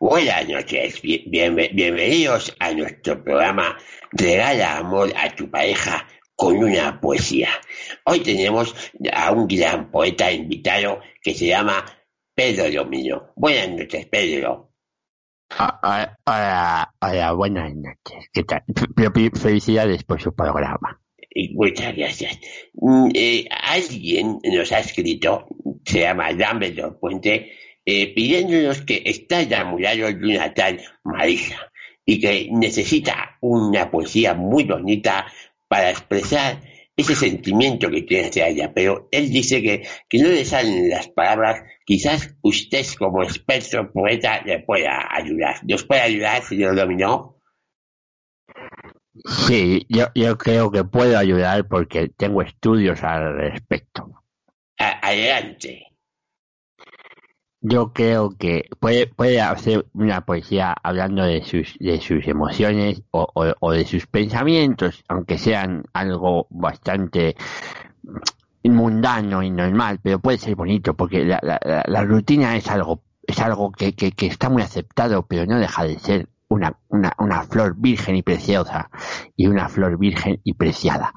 Buenas noches, bien, bienvenidos a nuestro programa Regala amor a tu pareja con una poesía. Hoy tenemos a un gran poeta invitado que se llama Pedro Domino. Buenas noches, Pedro. Hola, hola, buenas noches. ¿Qué tal? Felicidades por su programa. Muchas gracias. Mm, eh, alguien nos ha escrito, se llama Dumbledore Puente, eh, pidiéndonos que está enamorado de una tal Marisa y que necesita una poesía muy bonita para expresar ese sentimiento que tiene hacia ella, pero él dice que, que no le salen las palabras, quizás usted como experto poeta le pueda ayudar. ¿Nos puede ayudar, señor Dominó? Sí, yo, yo creo que puedo ayudar porque tengo estudios al respecto. adelante yo creo que puede, puede hacer una poesía hablando de sus, de sus emociones o, o, de sus pensamientos, aunque sean algo bastante mundano y normal, pero puede ser bonito porque la, la, la rutina es algo, es algo que, que, que, está muy aceptado, pero no deja de ser una, una, una flor virgen y preciosa y una flor virgen y preciada.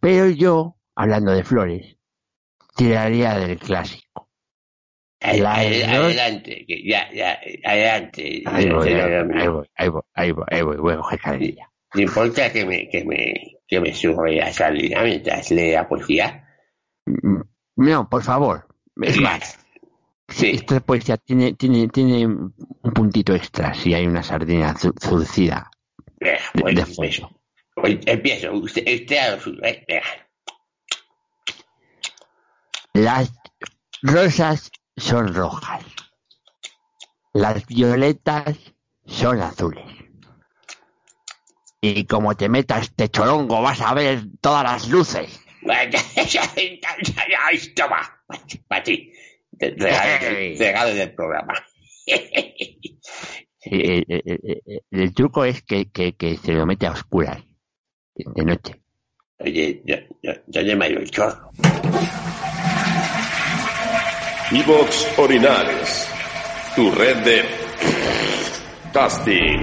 Pero yo, hablando de flores, tiraría del clásico adelante, que ya, ya, adelante. Ahí voy, ahí voy, ahí voy, ahí voy, ahí voy, voy a coger cadilla. ¿No importa que me, que me, que me surre a Salina mientras lee la poesía? No, por favor. Es más, sí. esta poesía tiene, tiene, tiene un puntito extra si hay una sardina zurcida. Venga, pues, de empiezo. empiezo. Usted, usted a lo eh. Las rosas son rojas. Las violetas son azules. Y como te metas este chorongo vas a ver todas las luces. Toma, para ti. Regalo del programa. el, el, el, truco es que, que, que, se lo mete a oscuras, de noche. Oye, yo, yo, yo ya me el chorro. Evox Orinares, tu red de casting.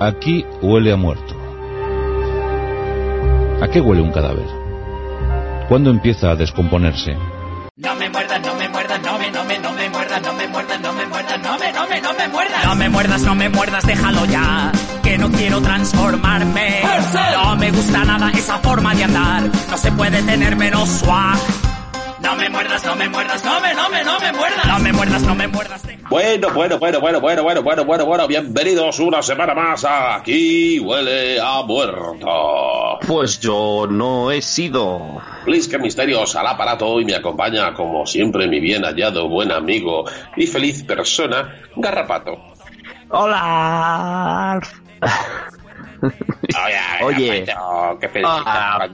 Aquí huele a muerto. ¿A qué huele un cadáver? ¿Cuándo empieza a descomponerse? No me muerdas, no me muerdas, no me, no me, no me muerdas, no me muerdas, no me muerdas, no me, no me, no me muerdas. No me muerdas, no me muerdas, déjalo ya. Que no quiero transformarme. No me gusta nada esa forma de andar. No se puede tener menos swag. No me muerdas, no me muerdas, no me, no me, no me muerdas. No me muerdas, no me muerdas. Bueno, bueno, bueno, bueno, bueno, bueno, bueno, bueno, bueno, bienvenidos una semana más a Aquí huele a muerto. Pues yo no he sido. Que misterios al aparato y me acompaña, como siempre, mi bien hallado, buen amigo y feliz persona, Garrapato. Hola. Oye, qué felicita,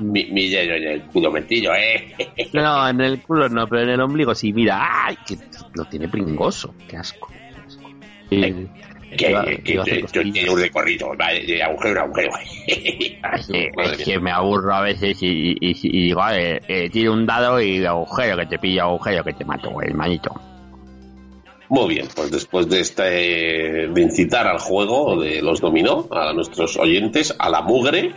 mi, mi, en el culo metido, ¿eh? No, en el culo no, pero en el ombligo sí, mira, ¡ay! Que lo tiene pringoso, qué asco. Qué asco. que, que, que, tiene un recorrido de agujero a agujero. es que me aburro a veces y, y, y digo, eh, eh, tiro un dado y agujero, que te pillo agujero, que te mato, el manito. Muy bien, pues después de este de incitar al juego de los dominó a nuestros oyentes a la mugre,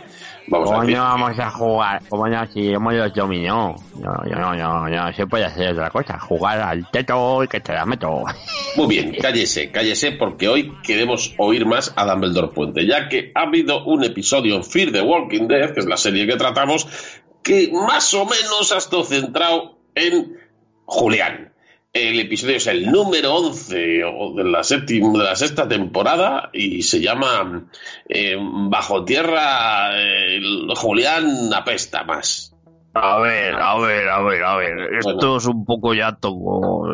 vamos ¿Cómo a no vamos a jugar? ¿Cómo no? Si hemos los dominó. No, no, no, no, se puede hacer otra cosa. Jugar al teto y que te la meto. Muy bien, cállese, cállese, porque hoy queremos oír más a Dumbledore Puente, ya que ha habido un episodio en Fear the Walking Dead, que es la serie que tratamos, que más o menos ha estado centrado en Julián El episodio es el número 11 o de la, séptima, de la sexta temporada y se llama eh, Bajo Tierra, eh, Julián apesta más. A ver, a ver, a ver, a ver. Esto Bueno. es un poco ya todo.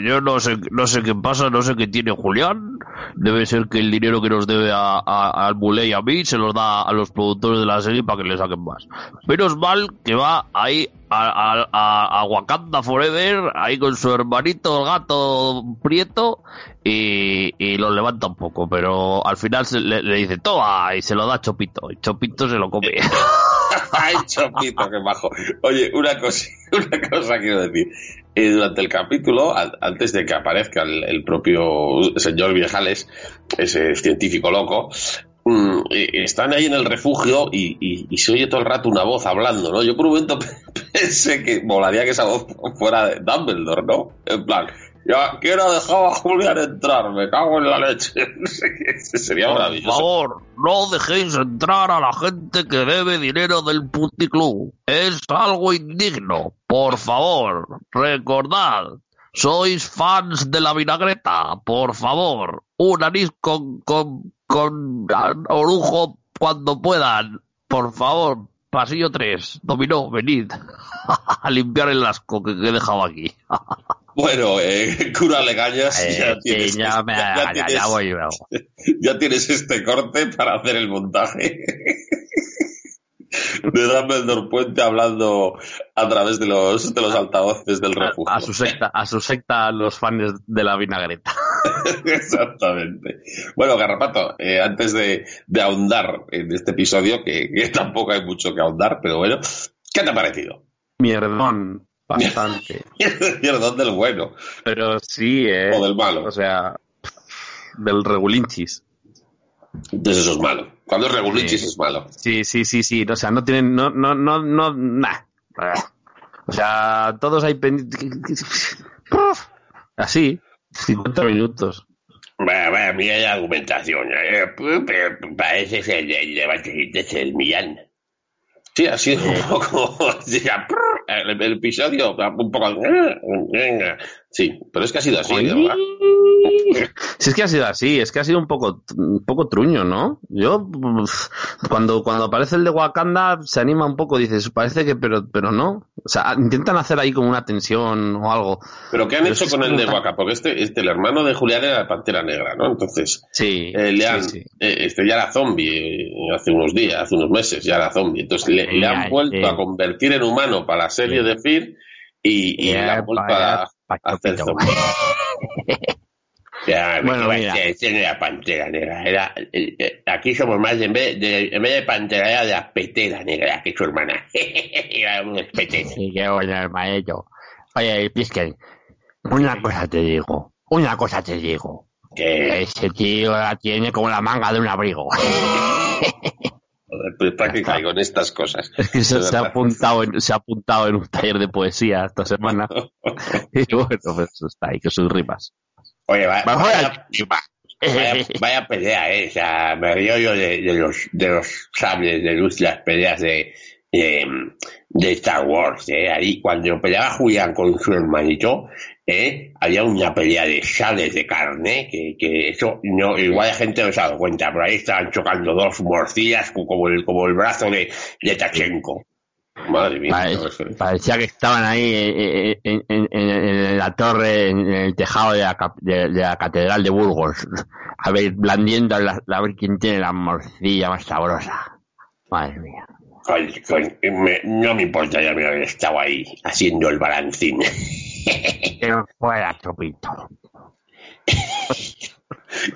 Yo no sé, no sé qué pasa, no sé qué tiene Julián. Debe ser que el dinero que nos debe a, a- al Muley y a mí se los da a los productores de la serie para que le saquen más. Menos mal que va ahí a, a, a- a Wakanda Forever, ahí con su hermanito, el gato prieto, y, y lo levanta un poco. Pero al final se le, le dice, toma, y se lo da a Chopito. Y Chopito se lo come. Ay, Chopito, qué bajo. Oye, una cosa, una cosa quiero decir. Eh, durante el capítulo, an- antes de que aparezca el, el propio señor Viejales, ese científico loco, mm, eh, están ahí en el refugio y, y- se oye todo el rato una voz hablando, ¿no? Yo por un momento pensé que molaría que esa voz fuera de Dumbledore, ¿no? En plan, ya quiero dejar a Julián entrar, me cago en la leche. Sería Por maravilloso. favor, no dejéis entrar a la gente que debe dinero del puticlub. Es algo indigno. Por favor, recordad. Sois fans de la vinagreta. Por favor, un anís con, con, con ah, orujo cuando puedan. Por favor, pasillo 3. Dominó, venid. a limpiar el asco que, que he dejado aquí. Bueno, eh, cura legañas, Eh, ya tienes, ya me- ya- ya tienes- voy luego. ya tienes este corte para hacer el montaje. De Dumbledore Puente hablando a través de los, de los altavoces del refugio. A su secta, a su secta los fans de la vinagreta. Exactamente. Bueno, Garrapato, eh, antes de, de ahondar en este episodio, que, que tampoco hay mucho que ahondar, pero bueno, ¿qué te ha parecido? Mierdón, bastante. Perdón del bueno Pero sí, eh. o del malo. O sea, del regulinchis. Entonces eso es malo. Cuando es regulinchis Sí. es malo. Sí, sí, sí, sí. O sea, no tienen, no, no, no, no, nah. O sea, todos hay pendientes. Así, 50 minutos. Vaya, mira la argumentación. eh, pero parece ser el, debate es el Millán. Sí, ha sido un poco. El, el episodio, un poco. Sí, pero es que ha sido así, de verdad. Si es que ha sido así, es que ha sido un poco, un poco truño, ¿no? Yo, cuando, cuando aparece el de Wakanda, se anima un poco, dices, parece que, pero, pero no. O sea, intentan hacer ahí como una tensión o algo. Pero ¿qué han Pero hecho con el de tan- Waka? Porque este, este, el hermano de Julián era la pantera negra, ¿no? Entonces, Sí, eh, le han, sí, sí. eh, este ya era zombie eh, hace unos días, hace unos meses, ya era zombie. Entonces le, le han vuelto a convertir en humano para la serie de Fear y, y le Ya, han Pachopito. Ya, Bueno, ¿qué mira. ser? Ese no era pantera negra. Era, eh, eh, aquí somos más, de, en vez de, en vez de pantera, era de la petera negra, que es su hermana. era un petera. Sí, qué bueno maestro. Oye, Pisken, una cosa te digo, una cosa te digo. Que Ese tío la tiene como la manga de un abrigo. Pues, ¿Para qué caigo en estas cosas? Es que se, ha apuntado en, se ha apuntado en un taller de poesía esta semana. y bueno, pues está ahí, que sus rimas. Oye, vaya, a rima. vaya, vaya pelea, eh. O sea, me río yo de, de los, de los sables de luz, las peleas de, de, de Star Wars, eh. Ahí, cuando peleaba Julián con su hermanito, eh, había una pelea de sables de carne, que, que eso, no, igual la gente no se ha dado cuenta, pero ahí estaban chocando dos morcillas como el, como el brazo de, de Tachenko. Madre mía. Parecía que estaban ahí eh, eh, en, en- en- en la torre, en, el tejado de la, de, de la catedral de Burgos, a ver, blandiendo la- a ver quién tiene la morcilla más sabrosa. Madre mía. Con- con- me- no me importaría haber estado ahí haciendo el balancín. No fuera chopito.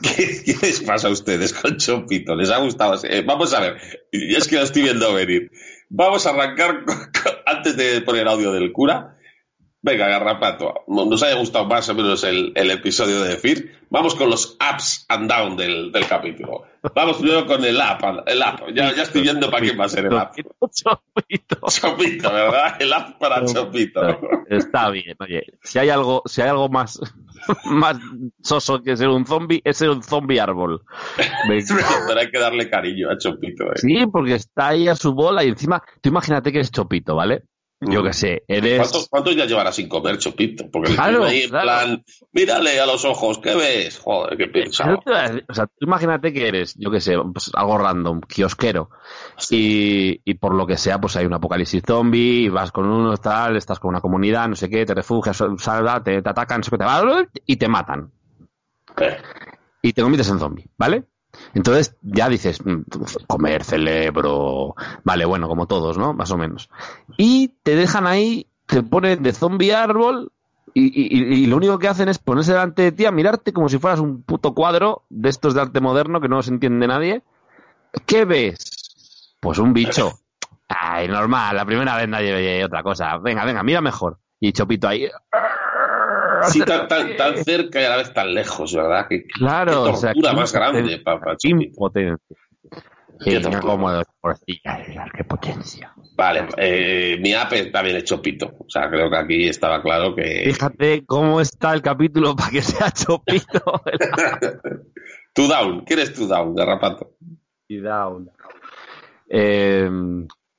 ¿Qué, qué les pasa a ustedes con Chopito? ¿Les ha gustado? Eh, vamos a ver, es que lo estoy viendo venir. Vamos a arrancar con- con- antes de poner audio del cura. Venga, Garrapato, nos haya gustado más o menos el, el episodio de Fear. Vamos con los ups and down del, del capítulo. Vamos primero con el up. El up. Ya, ya estoy viendo para quién va a ser el up. Chopito. Chopito, ¿verdad? El up para Chopito. Está bien, oye, si hay algo, si hay algo más, más soso que ser un zombie, es ser un zombie árbol. Pero hay que darle cariño a Chopito. ¿eh? Sí, porque está ahí a su bola y encima, tú imagínate que es Chopito, ¿vale? Yo qué sé, eres... ¿Cuántos, ¿Cuántos días llevarás sin comer, Chopito? Porque le Claro, escribo ahí en claro. plan, mírale a los ojos, ¿qué ves? Joder, qué pensado. O sea, tú imagínate que eres, yo qué sé, pues, algo random, kiosquero, y, y por lo que sea, pues hay un apocalipsis zombie, y vas con uno, tal, estás con una comunidad, no sé qué, te refugias, salva, te, te atacan, qué, te va- y te matan. Eh, y te conviertes en zombie, ¿vale? Entonces ya dices, mm, comer cerebro, vale, bueno, como todos, ¿no? Más o menos. Y te dejan ahí, te ponen de zombie árbol y, lo único que hacen es ponerse delante de ti a mirarte como si fueras un puto cuadro de estos de arte moderno que no se entiende nadie. ¿Qué ves? Pues un bicho. Ay, normal, la primera vez nadie veía otra cosa. Venga, venga, mira mejor. Y Chopito ahí. Sí, tan, tan, tan cerca y a la vez tan lejos, ¿verdad? Qué, qué Claro, o sea, tortura qué más grande impotencia, para, qué impotencia. Qué porcillas, qué potencia. Vale, eh, mi app también es Chopito. O sea, creo que aquí estaba claro que... Fíjate cómo está el capítulo para que sea chopito. Two down, ¿quién es Two down, Garrapato? y down. Eh,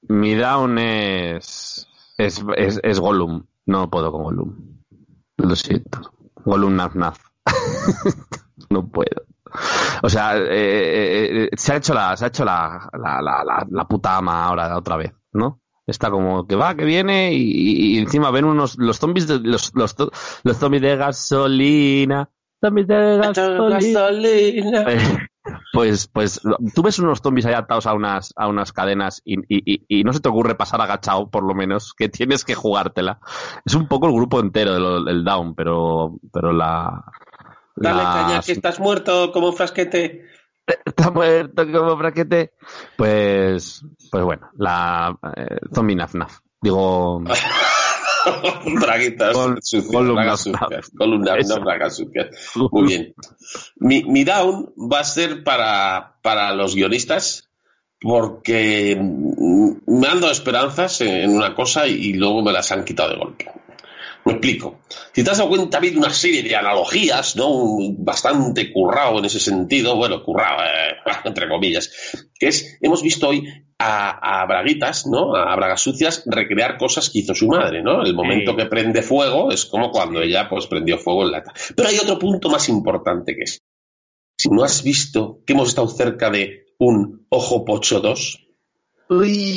mi down es, es, es, es Gollum. No puedo con Gollum. Lo siento. Gollum naf naf. no puedo. O sea, eh, eh, eh, se ha hecho la, se ha hecho la, la, la, la, la puta ama ahora otra vez, ¿no? Está como que va, que viene y, y- encima ven unos los zombies de, los, los, los zombies de gasolina. Zombies de gasolina. Pues, pues tú ves unos zombies ahí atados a unas, a unas cadenas y, y- y- no se te ocurre pasar agachado, por lo menos, que tienes que jugártela. Es un poco el grupo entero del del down, pero, pero la. Dale caña, que estás muerto como un frasquete. está muerto como braquete. Pues, pues bueno, la eh, zombie naf naf. Digo, Braguitas sucias, naf, Eso. no bragas sucias. Muy bien. Mi, mi down va a ser para, para los guionistas porque mm, me han dado esperanzas en una cosa y luego me las han quitado de golpe. Me explico. Si te has dado cuenta, ha habido una serie de analogías, ¿no? Un- Bastante currado en ese sentido, bueno, currado, eh, entre comillas, que es, hemos visto hoy a, a Braguitas, ¿no? A Bragas Sucias recrear cosas que hizo su madre, ¿no? El momento Sí. que prende fuego es como cuando ella, pues, prendió fuego en lata. Pero hay otro punto más importante que es, si no has visto que hemos estado cerca de un Ojo Pocho 2,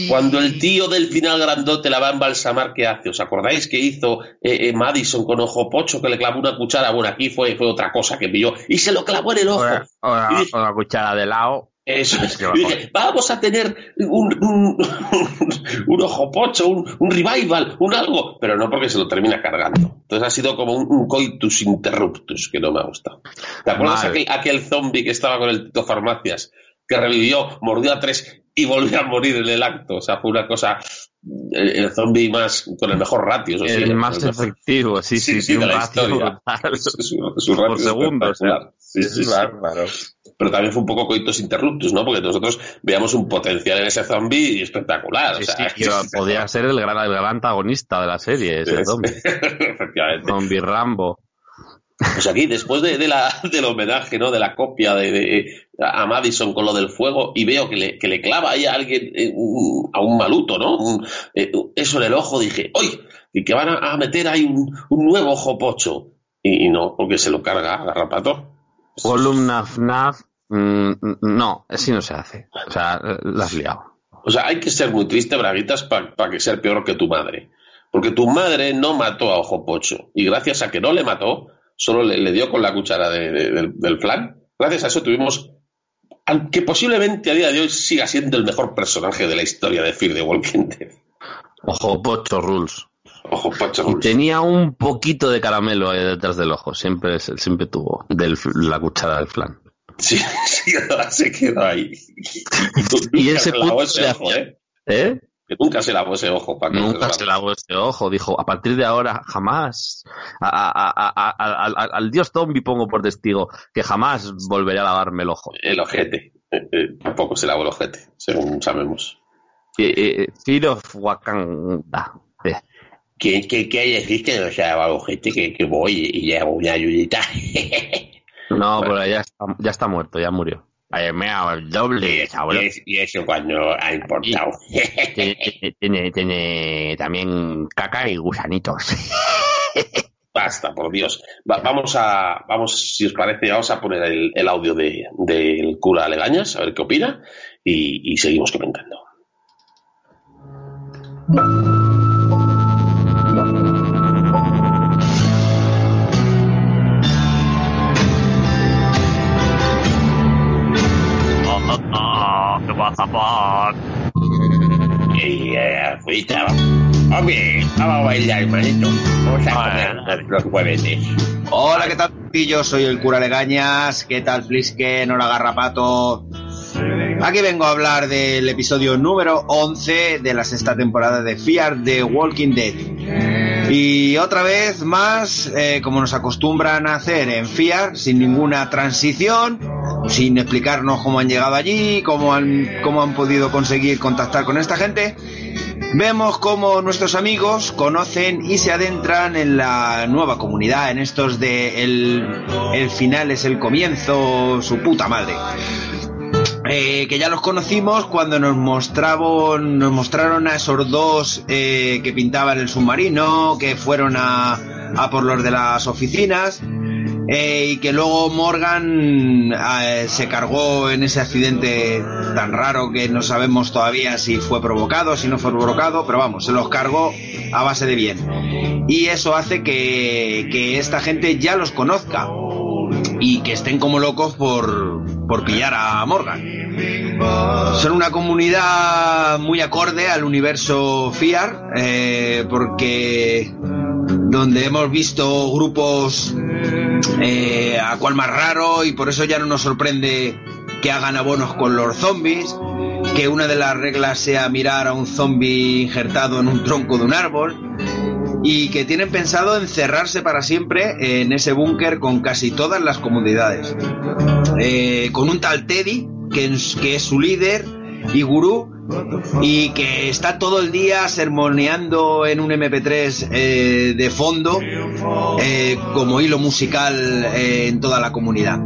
cuando el tío del final grandote la va a embalsamar, ¿qué hace? ¿Os acordáis que hizo eh, eh, Madison con ojo pocho que le clavó una cuchara? Bueno, aquí fue, fue otra cosa que pilló y se lo clavó en el ojo. Una- una cuchara de lado. Eso es. Y dije, vamos a tener un, un, un ojo pocho, un, un revival, un algo, pero no porque se lo termina cargando. Entonces ha sido como un, coitus interruptus que no me ha gustado. ¿Te acuerdas aquel, aquel zombie que estaba con el Tito Farmacias? Que revivió, mordió a tres y volvió a morir en el acto. O sea, fue una cosa. El, el zombie más. con el mejor ratio, eso sí. El más El mejor- efectivo, sí, sí, Sí, un la historia. Su, su ratio Por segundo, o sea. espectacular. Sí, sí, sí. Bárbaro. Pero también fue un poco coitus interruptus, ¿no? Porque nosotros veamos un potencial en ese zombie espectacular. O sea, podía ser el gran, el gran antagonista de la serie, ese zombie. Efectivamente. Zombie Rambo. Pues aquí, después de, de la, del homenaje, ¿no? De la copia de, de- a Madison con lo del fuego, y veo que le, que le clava ahí a alguien, eh, un- a un maluto, ¿no? Un- eh, eso en el ojo, dije, ¡oy! Y que van a, a meter ahí un, un nuevo ojo pocho. Y, y no, porque se lo carga a Garrapato. Gollum Naf Naf. mm, no, así no se hace. O sea, la has liado. O sea, hay que ser muy triste, Braguitas, para que ser peor que tu madre. Porque tu madre no mató a Ojo Pocho. Y gracias a que no le mató, solo le, le dio con la cuchara de- de- del, del flan. Gracias a eso tuvimos al que posiblemente a día de hoy siga siendo el mejor personaje de la historia de Fear the Walking Dead. Ojo, pocho rules. Ojo Pocho. Y tenía un poquito de caramelo ahí detrás del ojo. Siempre, siempre tuvo. De la cuchara del flan. Sí, sí, se quedó ahí. Y ese punto ojo, ¿eh? ¿Eh? Que nunca se lavó ese ojo. Paco, Nunca se lavó ese ojo, dijo, a partir de ahora jamás, a- a- a- a- a- a- al dios zombie pongo por testigo que jamás volveré a lavarme el ojo. El ojete. Eh, eh, tampoco se lavó el ojete, según sabemos. Eh, eh, Fear of Wakanda. Eh, ¿Qué, qué, qué decir que no se ha lavado gente que, que voy y llevo una ayudita? No, pero ya está, ya está muerto, ya murió. Vaya, mea, el doble, Y, es- y eso cuando ha importado. Tiene, tiene- tiene también caca y gusanitos. Basta, por Dios. Va- vamos a, vamos, si os parece, vamos a poner el, el audio de- del cura Legañas, a ver qué opina, y, y seguimos comentando. Y eh, fuita, hombre, vamos a bailar, hermanito. Vamos a comer los jueves. Hola, ¿qué tal? Yo soy el cura Legañas. ¿Qué tal, Flisken? Hola, Garrapato. Aquí vengo a hablar del episodio número 11 de la sexta temporada de Fear the Walking Dead. Y otra vez más, eh, como nos acostumbran a hacer en Fear, sin ninguna transición, sin explicarnos cómo han llegado allí, cómo han, cómo han podido conseguir contactar con esta gente, Vemos cómo nuestros amigos conocen y se adentran en la nueva comunidad, en estos de el, el final es el comienzo, su puta madre. Eh, que ya los conocimos cuando nos mostraron, nos mostraron a esos dos eh, que pintaban el submarino, que fueron a, por los de las oficinas, eh, y que luego Morgan se cargó en ese accidente tan raro que no sabemos todavía si fue provocado, si no fue provocado, pero vamos, se los cargó a base de bien. Y eso hace que esta gente ya los conozca y que estén como locos por, por pillar a Morgan. Son una comunidad muy acorde al universo FIAR, eh, porque donde hemos visto grupos eh, a cual más raro y por eso ya no nos sorprende que hagan abonos con los zombies, que una de las reglas sea mirar a un zombie injertado en un tronco de un árbol y que tienen pensado encerrarse para siempre en ese búnker con casi todas las comodidades. Eh, con un tal Teddy, que es, su líder y gurú, y que está todo el día sermoneando en un MP3 eh, de fondo eh, como hilo musical en toda la comunidad.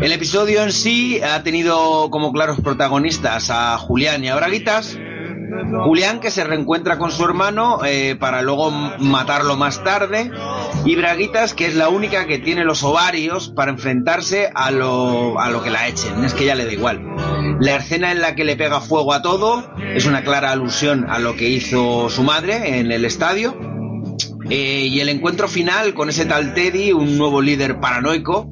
El episodio en sí ha tenido como claros protagonistas a Julián y a Braguitas. Julián que se reencuentra con su hermano eh, para luego matarlo más tarde y Braguitas que es la única que tiene los ovarios para enfrentarse a lo, a lo que la echen, es que ya le da igual. La escena en la que le pega fuego a todo es una clara alusión a lo que hizo su madre en el estadio. Eh, y el encuentro final con ese tal Teddy, un nuevo líder paranoico,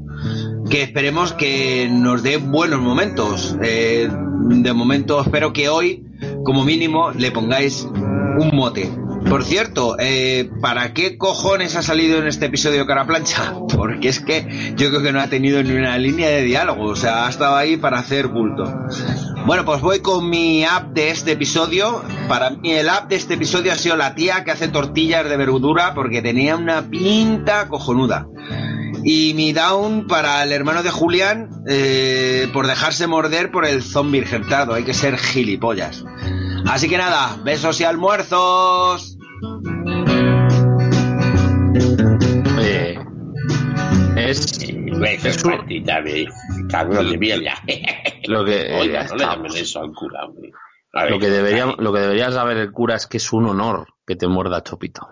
que esperemos que nos dé buenos momentos. Eh, de momento espero que hoy, como mínimo, le pongáis un mote. Por cierto, eh, ¿para qué cojones ha salido en este episodio cara plancha? Porque es que yo creo que no ha tenido ni una línea de diálogo, o sea, ha estado ahí para hacer bulto. Bueno, pues voy con mi app de este episodio. Para mí el app de este episodio ha sido la tía que hace tortillas de verdura porque tenía una pinta cojonuda. Y mi down para el hermano de Julián eh, por dejarse morder por el zombie injertado. Hay que ser gilipollas. Así que nada, besos y almuerzos. Es también, cabrón de mierda. lo que, eh, Oiga, no le está- llamen eso al cura, hombre. A ver, lo que debería, lo que debería saber el cura es que es un honor que te muerda Chopito.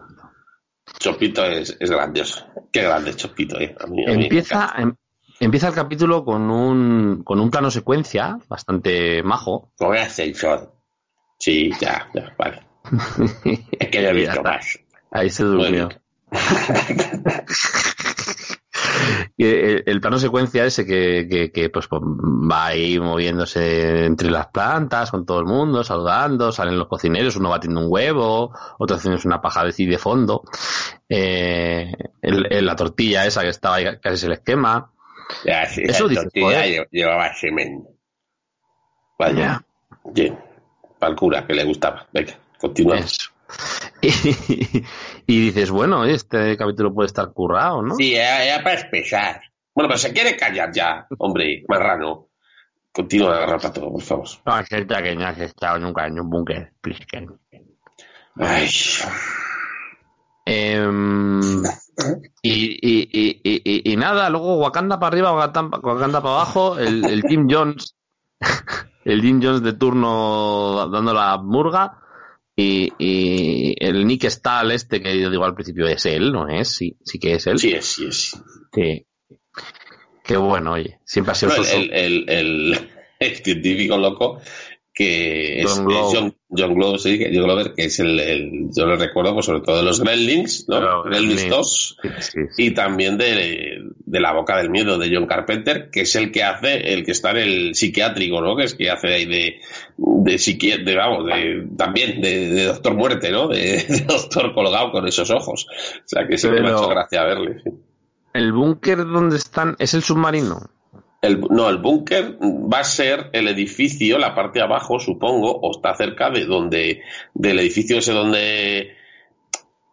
Chopito es, es grandioso. Qué grande es Chopito, eh. A mí- a mí me Empieza, em- empieza el capítulo con un, con un plano secuencia bastante majo. Con ascensor. Sí, ya, ya, vale. Es que no he Ya visto más. Ahí se durmió. el, el plano secuencia ese que, que, que, pues, pues, va ahí moviéndose entre las plantas con todo el mundo, saludando, salen los cocineros, uno batiendo un huevo, otro haciendo una paja de de fondo, eh, el- el- la tortilla esa que estaba ahí casi se les quema. Ya, sí, Eso tortilla joder. lle- llevaba semen. Vaya. Bien. Para el cura, que le gustaba. Venga, continuamos. Eso. Y, y dices, bueno, este capítulo puede estar currado, ¿no? Sí, era, era para espesar. Bueno, pero se quiere callar ya, hombre, marrano. Continúa, Garrapato, por favor. No, es cierto que no has estado nunca en un búnker. Ay. Em, y, y, y, y- nada, luego Wakanda para arriba, Wakanda, para abajo, el, el Jim Jones, el Jim Jones de turno dando la murga, y, y el Nick Stahl este que yo digo al principio es él, ¿no es? Sí, sí que es él. Sí es, sí es. Sí. Qué bueno, oye, siempre ha sido No, el, el, el, el científico loco que es, John Glover. es John, John Glover, sí, que- John Glover, que es el, el- yo lo recuerdo pues, sobre todo de los Gremlins, ¿no? Gremlins Gremlins. 2, Sí, sí, sí. y también de, de La Boca del Miedo de John Carpenter, que es el que hace, el que está en el psiquiátrico, ¿no? Que es que hace ahí de, de psiqui- de, vamos, de, también de, de Doctor Muerte, ¿no? De, Doctor colgado con esos ojos. O sea, que siempre me ha hecho gracia verle. sí. El búnker donde están es el submarino. El, no, el búnker va a ser el edificio, la parte de abajo, supongo, o está cerca de donde, del edificio ese donde,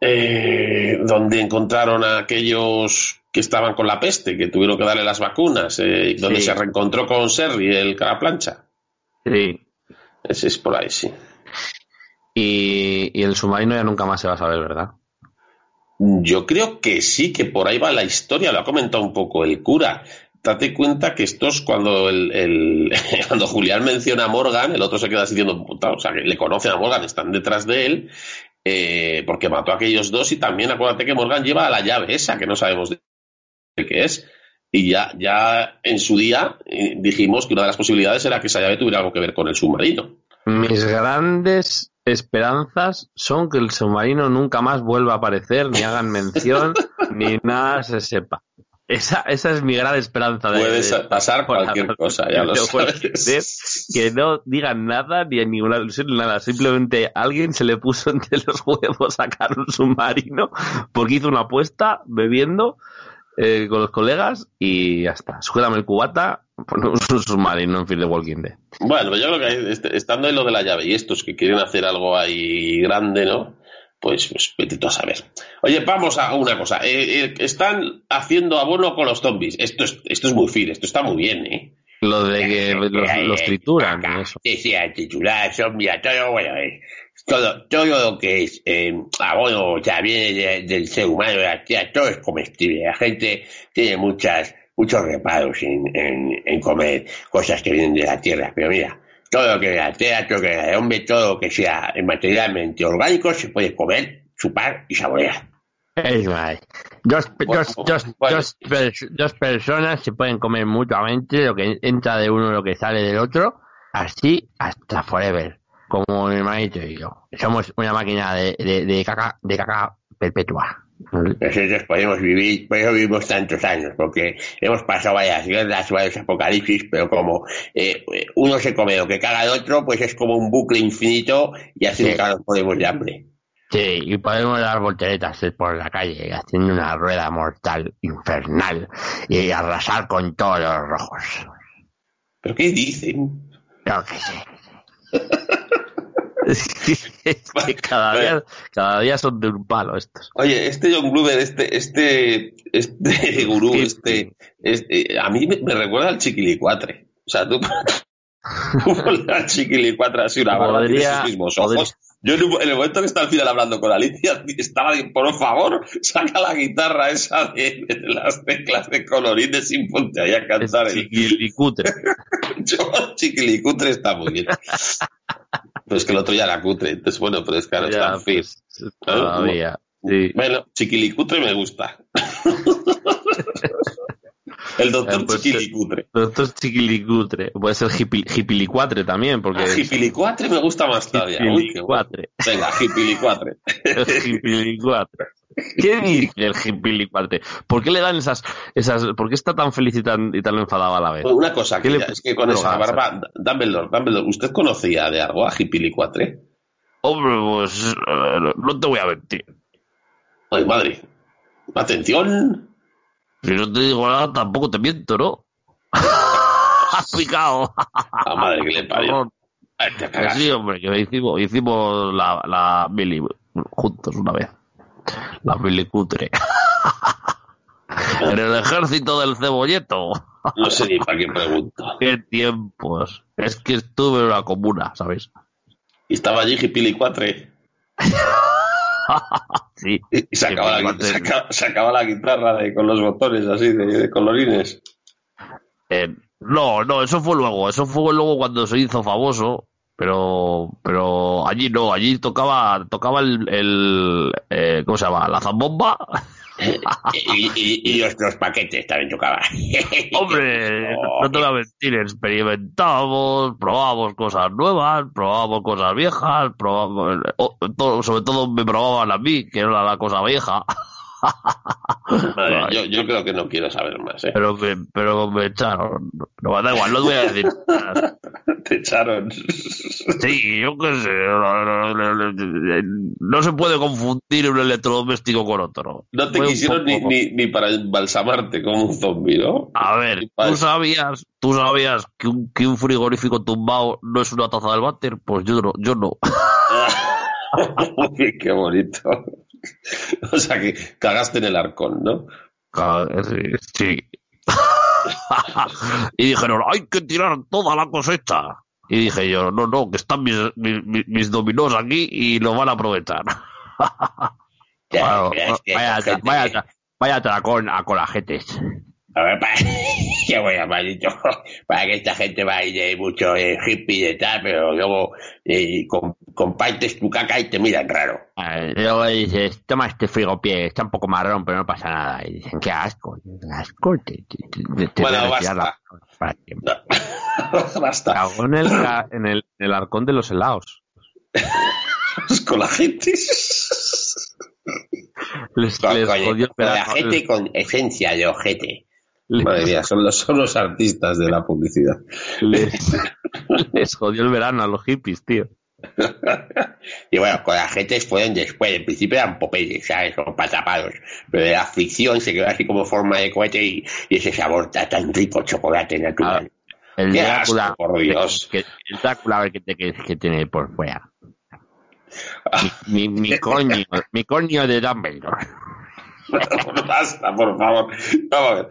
eh, donde encontraron a aquellos que estaban con la peste, que tuvieron que darle las vacunas, eh, donde Sí. se reencontró con Serri, el plancha. Sí. Ese es por ahí, sí. Y, y el submarino ya nunca más se va a saber, ¿verdad? Yo creo que sí, que por ahí va la historia, lo ha comentado un poco el cura. Date cuenta que estos, cuando el, el- cuando Julián menciona a Morgan, el otro se queda así diciendo, puta, o sea, que le conocen a Morgan, están detrás de él, eh, porque mató a aquellos dos y también acuérdate que Morgan lleva la llave esa, que no sabemos de de qué es. Y ya, ya en su día eh, dijimos que una de las posibilidades era que esa llave tuviera algo que ver con el submarino. Mis grandes esperanzas son que el submarino nunca más vuelva a aparecer, ni hagan mención, ni nada se sepa. Esa, esa es mi gran esperanza. De, Puede de- sa- pasar cualquier cosa, ya lo sabes. Que no digan nada, ni en ninguna alusión, ni nada. Simplemente alguien se le puso entre los huevos sacar un submarino porque hizo una apuesta bebiendo eh, con los colegas y ya está. Sujétame el cubata, ponemos un submarino en fin de Walking Dead. Bueno, yo creo que este- estando en lo de la llave y estos que quieren hacer algo ahí grande, ¿no? Pues, pues vete tú a saber. Oye, vamos a una cosa. Eh, eh, están haciendo abono con los zombies. Esto es, esto es muy fin, esto está muy bien, ¿eh? Lo de que los, los trituran eso. Sí, sí, son, mira, todo, bueno, eh, todo, todo lo que es eh, abono, o sea, viene de- del ser humano, de la tierra, todo es comestible. La gente tiene muchas, muchos reparos en, en, en comer cosas que vienen de la tierra, pero mira, todo lo que todo lo que del hombre, todo lo que sea materialmente orgánico se puede comer, chupar y saborear. Es más, dos, Bueno, dos, dos, bueno. dos, pers- dos personas se pueden comer mutuamente lo que entra de uno lo que sale del otro, así hasta forever, como mi hermanito y yo. Somos una máquina de, de, de caca, de caca perpetua. Nosotros podemos vivir, por eso vivimos tantos años, porque hemos pasado varias guerras, varios apocalipsis, pero como eh, uno se come lo que caga el otro, pues es como un bucle infinito y así Sí. nunca nos podemos de hambre. Sí, y podemos dar volteretas por la calle haciendo una rueda mortal infernal y arrasar con todos los rojos. ¿Pero qué dicen? Yo qué sé. Es que cada día, cada día son de un palo estos. Oye, este John Glover, este, este, este gurú, este, este, a mí me, me recuerda al chiquilicuatre. O sea, tú, al chiquilicuatre así una barba, tiene Podría- sus mismos podría- ojos. Yo en, el momento que está al final hablando con Alicia, estaba de, por favor, saca la guitarra esa de, de las teclas de colorines sin ponte ahí a Es cantar el, chiquilicutre. yo, chiquilicutre está muy bien. Pero es que el otro ya era cutre, entonces bueno, pero es que ahora está pues, todavía. Sí. Bueno, chiquilicutre me gusta. El doctor Eh, pues, chiquilicutre. Es chiquilicutre. Puede ser hipi- hipilicuatre también, porque. Ah, jipilicuatre me gusta más todavía. Uy, bueno. Hipilicuatre. Venga, jipilicuatre. El hipilicuatre. ¿Qué dice el hipilicuatre? ¿Por qué le dan esas, esas, por qué está tan feliz y tan, y tan enfadado a la vez? Bueno, Una cosa, ¿Qué que le ya- es que con esa barba, Dumbledore, Dumbledore, ¿usted conocía de algo a jipilicuatre? Hombre, pues, eh, no te voy a mentir. Ay, madre. Atención. Si no te digo nada, tampoco te miento, ¿no? Has picado. La madre que le parió. Ay, te Que cagas. sí, hombre, que hicimos, hicimos la, la mili juntos una vez. La mili cutre. en el ejército del cebolleto. No sé ni para qué pregunto. Qué tiempos. Es que estuve en una comuna, ¿sabes? Y estaba allí jipilicuatre. sí. Y, y sacaba, la, la guitarra de, con los botones así de, de colorines. Eh, no, no, eso fue luego. Eso fue luego cuando se hizo famoso. Pero, pero allí no, allí tocaba, tocaba el, el eh, ¿cómo se llama? La zambomba. Y, los, paquetes también tocaba. Hombre, Oh, no te voy a mentir, experimentamos, probamos cosas nuevas, probamos cosas viejas, probamos, sobre todo me probaban a mí, que era la cosa vieja. Yo, yo creo que no quiero saber más, ¿eh? Pero me, pero me echaron. No, da igual, no te voy a decir. nada. Te echaron. Sí, yo qué sé. No, se puede confundir un electrodoméstico con otro. No te Fue quisieron ni, ni, ni para embalsamarte como un zombi, ¿no? A ver, tú sabías, tú sabías que un, que un frigorífico tumbado no es una taza del váter, pues yo no, yo no. Qué bonito. O sea que cagaste en el arcón, ¿no? Sí. y dijeron, hay que tirar toda la cosecha. Y dije yo, no, no, que están mis, mis, dominós aquí y lo van a aprovechar. Vaya, vaya, que- vaya atracón a colajetes. A ver, para, qué bueno, maldito, para que esta gente baile mucho eh, hippie y tal, pero luego eh, com- compartes tu caca y te miran raro. Luego dices, toma este frigopié, está un poco marrón, pero no pasa nada. Y dicen, qué asco, qué asco. Te, te- te- Bueno, voy a basta. la- para siempre. Basta. Cagó en el, en el, en el arcón de los helados. Con la gente. Les, Con, les con- jodió el con la gente con esencia de ojete. Madre mía, son los, son los artistas de la publicidad. les- les jodió el verano a los hippies, tío. Y bueno, con la gente fueron después, en principio eran Popeyes, ¿sabes? Como patapados. Pero de la fricción se quedó así como forma de cohete y, y ese sabor ta- tan rico, chocolate natural. El Qué Drácula, asco, por Dios. que- el Drácula, a ver qué, te- qué- qué tiene por fuera. Mi, mi, mi coño, mi coño de Dumbledore. Basta, por favor. Vamos a ver.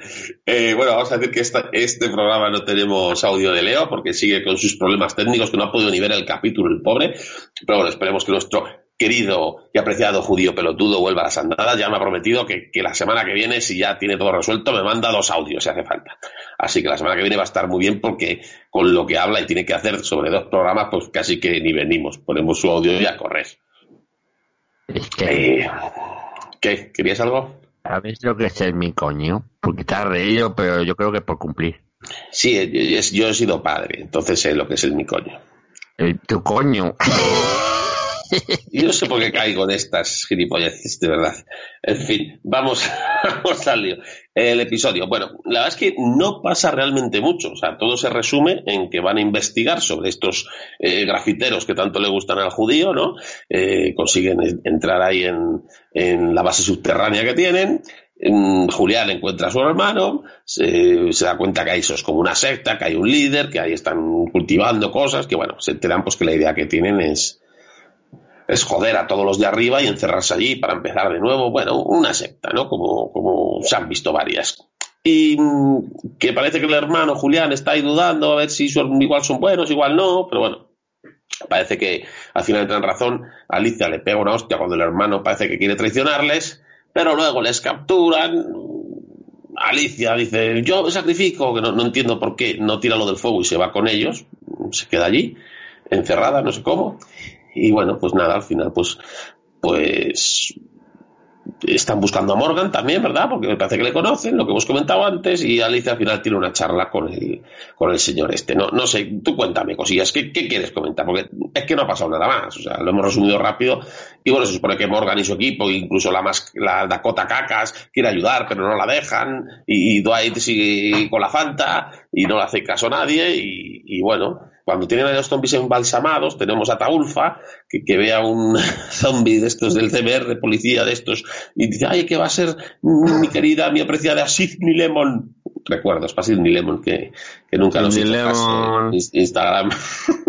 Eh, bueno, vamos a decir que esta- este programa no tenemos audio de Leo porque sigue con sus problemas técnicos que no ha podido ni ver el capítulo, el pobre. Pero bueno, esperemos que nuestro querido y apreciado judío pelotudo vuelva a las andadas. Ya me ha prometido que, que la semana que viene, si ya tiene todo resuelto, me manda dos audios si hace falta. Así que la semana que viene va a estar muy bien porque con lo que habla y tiene que hacer sobre dos programas, pues casi que ni venimos. Ponemos su audio y a correr. Eh, ¿Qué? ¿Querías algo? ¿sabes lo que es el mi coño? Porque has reído, pero yo creo que por cumplir. Sí, eh, es- yo he sido padre, entonces sé lo que es el mi coño. El, tu coño. Y no sé por qué caigo en estas gilipolleces, de verdad. En fin, vamos, vamos al lío. El episodio. Bueno, la verdad es que no pasa realmente mucho. O sea, todo se resume en que van a investigar sobre estos eh, grafiteros que tanto le gustan al judío, ¿no? Eh, consiguen en- entrar ahí en, en la base subterránea que tienen. Julián encuentra a su hermano, se, da cuenta que ahí eso es como una secta, que hay un líder, que ahí están cultivando cosas, que bueno, se enteran pues que la idea que tienen es, es joder a todos los de arriba y encerrarse allí para empezar de nuevo. Bueno, una secta, ¿no? Como, como se han visto varias. Y mm, que parece que el hermano Julián está ahí dudando a ver si igual son buenos, igual no, pero bueno. Parece que al final entran razón. Alicia le pega una hostia cuando el hermano parece que quiere traicionarles, pero luego les capturan. Alicia dice, yo me sacrifico, que no, no entiendo por qué no tira lo del fuego y se va con ellos, se queda allí, encerrada, no sé cómo. Y bueno, pues nada, al final, pues, pues están buscando a Morgan también, ¿verdad? Porque me parece que le conocen, lo que hemos comentado antes, y Alicia al final tiene una charla con el, con el señor este. No, no sé, tú cuéntame cosillas, ¿qué, qué quieres comentar? Porque es que no ha pasado nada más, o sea, lo hemos resumido rápido, y bueno, se supone que Morgan y su equipo, incluso la, más, la Dakota Cacas, quiere ayudar, pero no la dejan, y, Dwight sigue con la Fanta, y no le hace caso a nadie, y, y bueno, cuando tienen a los zombies embalsamados, tenemos a Taulfa, que, que ve a un zombie de estos del CBR, policía de estos, y dice, ay, que va a ser mi querida, mi apreciada Sidney Lemon. Recuerdos para Sidney Lemon, que, que nunca nos Sidney hizo caso Lemon. en Ins- Instagram.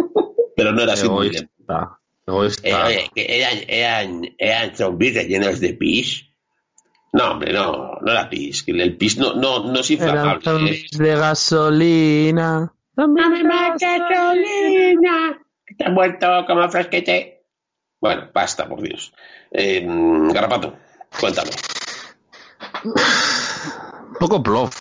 Pero no era Sidney Lemon. Egoísta. Eh, Egoísta. oye, que eran, eran, eran zombies rellenos de pis. No, hombre, no, no era pis. El pis no, no, no es Eran inflamable. ¿eh? zombies de gasolina. ¡No me mates, Solina! Que está muerto como fresquete. Bueno, basta, por Dios. Eh, Garrapato, cuéntame. Poco plof.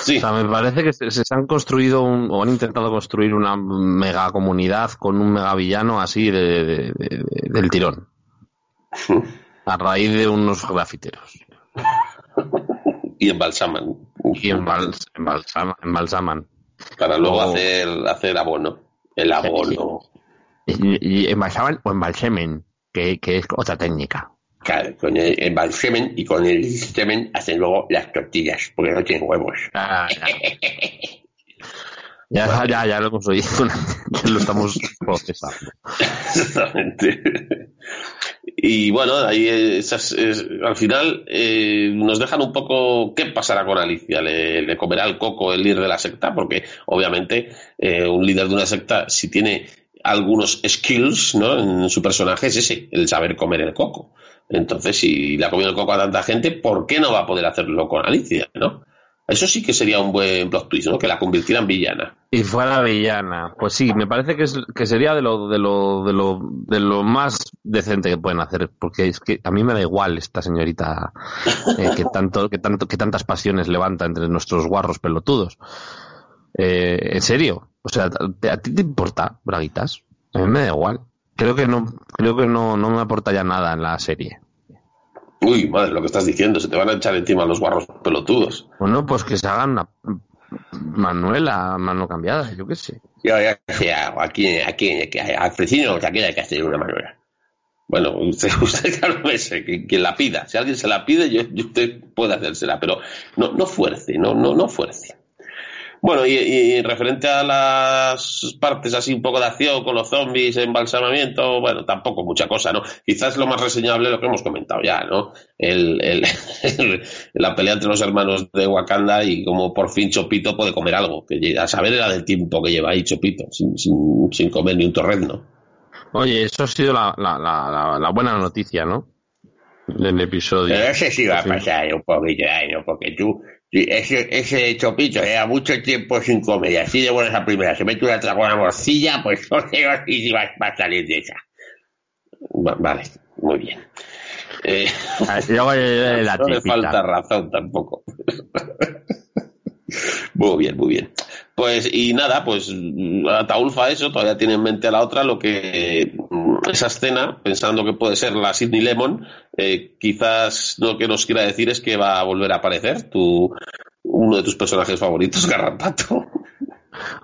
Sí. O sea, me parece que se, se han construido un- o han intentado construir una mega comunidad con un mega villano así de, de- de- de- del tirón. A raíz de unos grafiteros. Y embalsaman. Y embals- embalsama- embalsaman. Para luego Oh. hacer, hacer abono. El abono. Y, embalsaban o embalsemen, que, que es otra técnica. Claro, con el, el semen y con el semen hacen luego las tortillas, porque no tienen huevos. Ah, Ya, ya, ya lo hemos oído, ya lo estamos procesando. Exactamente. Y bueno, ahí esas, es- al final eh, nos dejan un poco qué pasará con Alicia. ¿Le, le comerá el coco el líder de la secta? Porque obviamente eh, un líder de una secta, si tiene algunos skills ¿no? en su personaje, es ese, el saber comer el coco. Entonces, si le ha comido el coco a tanta gente, ¿por qué no va a poder hacerlo con Alicia? ¿no? Eso sí que sería un buen plot twist, ¿no? Que la convirtiera en villana. Y fuera villana. Pues sí, me parece que, es, que sería de lo, de, lo, de, lo, de lo más decente que pueden hacer. Porque es que a mí me da igual esta señorita eh, que, tanto, que, tanto, que tantas pasiones levanta entre nuestros guarros pelotudos. Eh, en serio. O sea, ¿a ti te importa, Braguitas? A mí me da igual. Creo que no, creo que no, no me aporta ya nada en la serie. Uy, madre, lo que estás diciendo, se te van a echar encima los guarros pelotudos. Bueno, pues que se hagan una Manuela, mano cambiada, yo qué sé. Yo ya sé, aquí, aquí, aquí, al vecino aquí hay que hacer una manera. Bueno, usted, usted claro que, la pida. Si alguien se la pide, yo, yo- usted puede hacérsela, pero no, no fuerce, no, no, no fuerce. Bueno, y, y referente a las partes así un poco de acción con los zombies, embalsamamiento, bueno, tampoco mucha cosa, ¿no? Quizás lo más reseñable lo que hemos comentado ya, ¿no? El- la pelea entre los hermanos de Wakanda y como por fin Chopito puede comer algo, que a saber era del tiempo que lleva ahí Chopito, sin, sin, sin comer ni un torrezno. Oye, eso ha sido la, la, la, la- la buena noticia, ¿no? Del episodio. Pero no sé si va a Sí. pasar un poquito de año, porque tú, ese, ese chopito lleva mucho tiempo sin comer así de buenas a primeras se mete una tragona morcilla, pues no sé si va, va a salir de esa. Va- vale, muy bien. Eh, Ah, eh, la no le falta razón tampoco. muy bien, muy bien. Pues, y nada, pues Ataulfa eso, todavía tiene en mente a la otra lo que mm, esa escena, pensando que puede ser la Sidney Lemon, eh, quizás lo que nos quiera decir es que va a volver a aparecer tu, uno de tus personajes favoritos, Garrapato.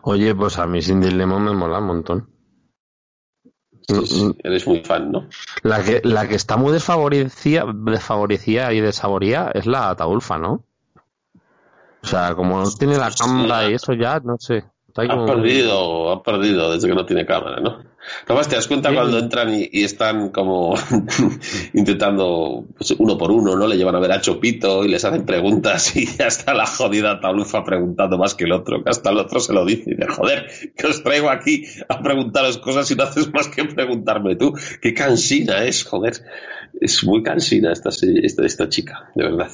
Oye, pues a mí Cindy Lemon me mola un montón. Sí, sí, eres muy fan, ¿no? La que, la que está muy desfavorecida, desfavorecida y desaboría es la Ataulfa, ¿no? O sea, como no tiene la cámara y eso ya, no sé. Está Ha perdido, ha perdido desde que no tiene cámara, ¿no? Nomás te das cuenta Sí. cuando entran y, y están como intentando pues, uno por uno, ¿no? Le llevan a ver a Chopito y les hacen preguntas y ya está la jodida talufa preguntando más que el otro, que hasta el otro se lo dice y dice, joder, que os traigo aquí a preguntaros cosas y no haces más que preguntarme tú. Qué cansina es, joder. Es muy cansina esta, esta, esta chica, de verdad.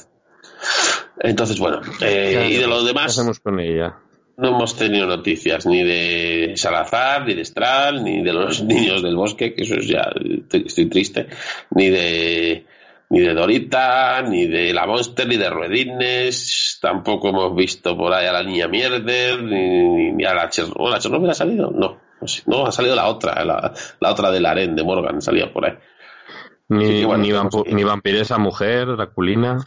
Entonces, bueno, eh, y de lo ¿Qué demás, hacemos con ella? no hemos tenido noticias ni de Salazar, ni de Stral, ni de los niños del bosque, que eso es ya, estoy, triste, ni de ni de Dorita, ni de la Monster, ni de Ruedines, tampoco hemos visto por ahí a la niña Mierder, ni, ni a la Chernobyl. ¿La Chernobyl ha salido? No, no, ha salido la otra, la, la otra del Aren de Morgan, salía por ahí. Ni, Así que bueno, ni, que- ni vampiresa mujer, Draculina.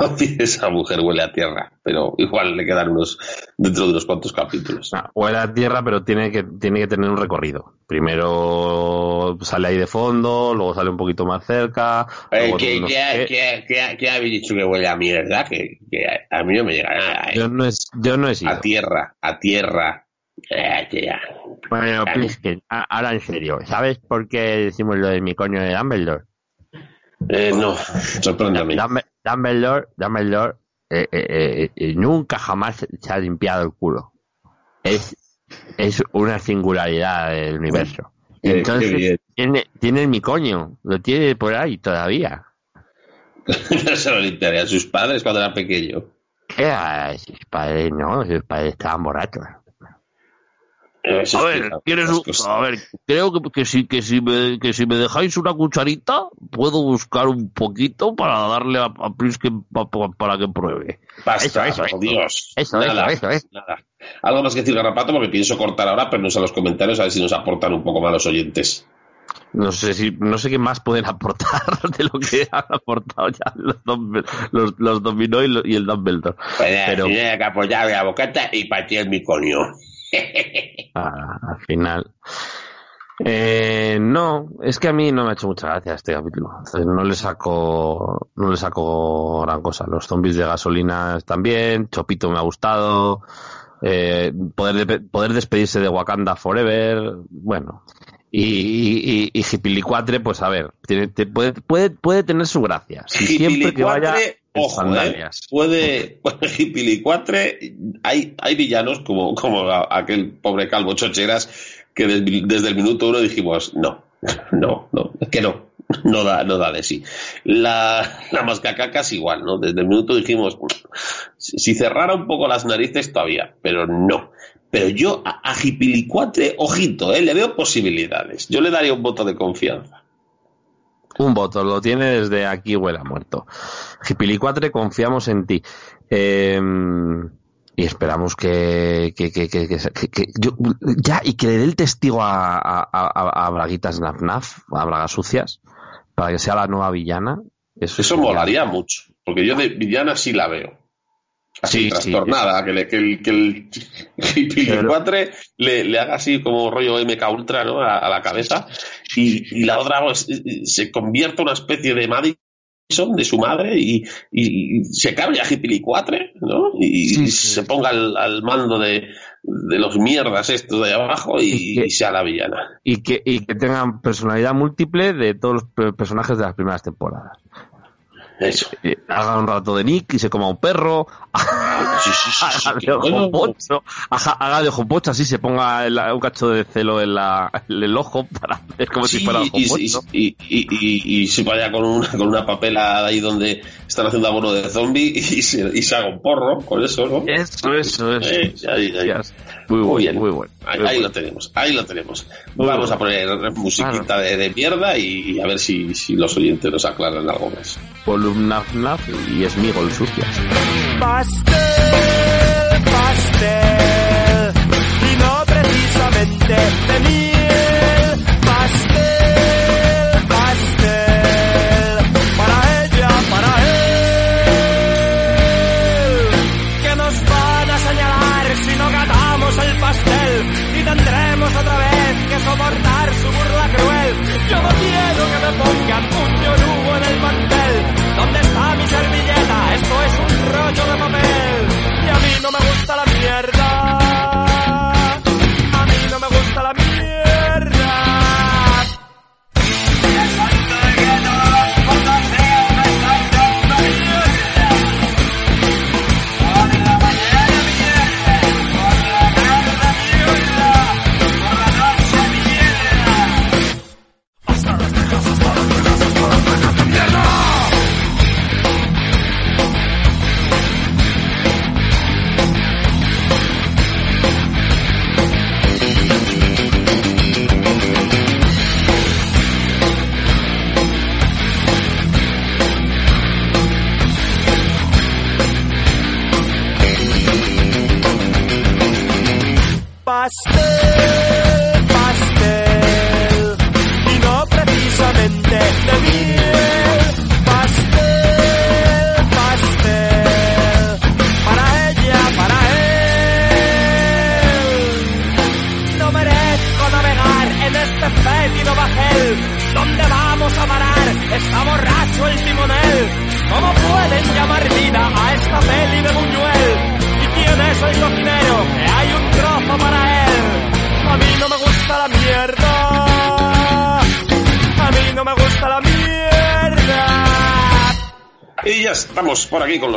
Esa mujer huele a tierra, pero igual le quedan unos, dentro de unos cuantos capítulos. Ah, huele a tierra, pero tiene que, tiene que tener un recorrido. Primero sale ahí de fondo, luego sale un poquito más cerca. Eh, luego ¿qué, no sé qué, qué. qué, qué- qué habéis dicho que huele a mierda? Que, a mí no me llega nada. ¿eh? Yo no, es, yo no he sido. A tierra, a tierra. Eh, tía. Bueno. Plisken, ahora en serio, ¿sabes por qué decimos lo de mi coño de Dumbledore? Eh, no, sorpréndame. Dumbe- Dumbledore, Dumbledore eh, eh, eh, eh, nunca jamás se ha limpiado el culo. Es, es una singularidad del universo. Entonces, tiene, tiene mi coño, lo tiene por ahí todavía. no se lo limpiaría a sus padres cuando era pequeño. Sus padres no, sus padres estaban borrachos. Eso A ver, ¿quieres un- a ver, creo que, que si, que, si me, que si me dejáis una cucharita, puedo buscar un poquito para darle a, a Prisque pa- pa- para que pruebe. Basta, Eso, eso. Dios. Eso, Nada, eso, eso, nada. Algo más que decir, Garrapato, porque pienso cortar ahora, pero no sé los comentarios, a ver si nos aportan un poco más los oyentes. No sé si, no sé qué más pueden aportar de lo que han aportado ya los, los, los Dominó y, y el Dumbledore. Pues Pero- tenía que apoyar la bocata y partí el miconio. Al final. Eh, no, es que a mí no me ha hecho mucha gracia este capítulo. No le saco, no le saco gran cosa. Los zombies de gasolina están bien, Chopito me ha gustado, eh, poder, de- poder despedirse de Wakanda Forever, bueno. Y, y, Hipilicuatre, pues a ver, tiene, te- puede, puede, puede tener su gracia. Si siempre que vaya Ojo, ¿eh? sandalias. Puede, puede Hipilicuatre, hay, hay villanos como, como aquel pobre calvo chocheras que des- desde, el minuto uno dijimos, no, no, no, es que no, no da, no da de sí. La, la mascacacas igual, ¿no? Desde el minuto dijimos, si cerrara un poco las narices todavía, pero no. Pero yo a, a ojito, ¿eh? le veo posibilidades. Yo le daría un voto de confianza. Un voto, lo tiene desde aquí huele a muerto. Hipilicuatre, confiamos en ti. Eh, y esperamos que, que, que, que, que- que- que- yo- ya y que le dé el testigo a, a, a, a Braguitas Naf Naf, a Bragas Sucias, para que sea la nueva villana. Eso, Eso molaría mucho, porque yo de villana sí la veo. Así, Sí, trastornada, que, le, que el, que el le, le haga así como rollo MK Ultra ¿no? a, a la cabeza y, y la otra pues, se convierta en una especie de Madison de su madre y, y- se cambia a Hipilicuatre ¿no? y, Sí, y sí. se ponga al, al mando de, de los mierdas estos de abajo y, Y que- y sea la villana. y que, y que tengan personalidad múltiple de todos los pe- personajes de las primeras temporadas. Eso. Eh, haga un rato de Nick y se coma un perro, Sí, sí, sí, haga de ojo bueno. pocho, haga, haga de ojo pocho, así se ponga el- un cacho de celo en, la, en el ojo para ver como si fuera ojo y, pocho. y, y, y, y- y se vaya con una, con una papela ahí donde están haciendo abono de zombie y se, y se haga un porro con eso, ¿no? Eso, eso, eso. Eh, ahí, ahí. Hostias. Muy Muy bueno, bien. muy bueno. Ahí, muy ahí bueno. lo tenemos, ahí lo tenemos. Muy Vamos bueno. a poner musiquita de, de mierda y, y a ver si, si los oyentes nos aclaran algo más. Columna FNAF y Smigol sucias. Pastel, pastel, y no precisamente de miel.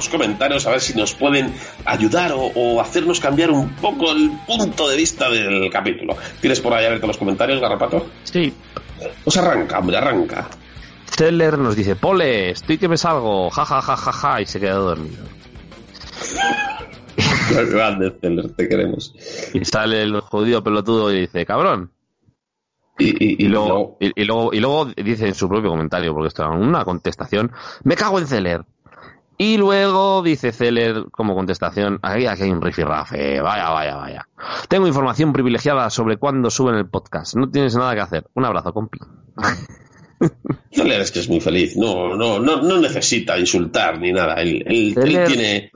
Los comentarios a ver si nos pueden ayudar o, o hacernos cambiar un poco el punto de vista del capítulo. ¿Tienes por ahí abierto los comentarios, Garrapato? Sí. Pues arranca, hombre, arranca. Teller nos dice, Pole, estoy que me salgo, ja ja ja ja ja, y se queda dormido. Grande, Celer, te queremos. Y sale el judío pelotudo y dice, cabrón. Y, y, Y luego, y, y luego, y luego dice en su propio comentario, porque esto era una contestación, me cago en Celer. Y luego dice Celer como contestación, aquí, aquí hay un rifirrafe, vaya, vaya, vaya. Tengo información privilegiada sobre cuándo suben el podcast. No tienes nada que hacer. Un abrazo, compi. Celer es que es muy feliz. No, no, no, no necesita insultar ni nada. Él, él- tiene.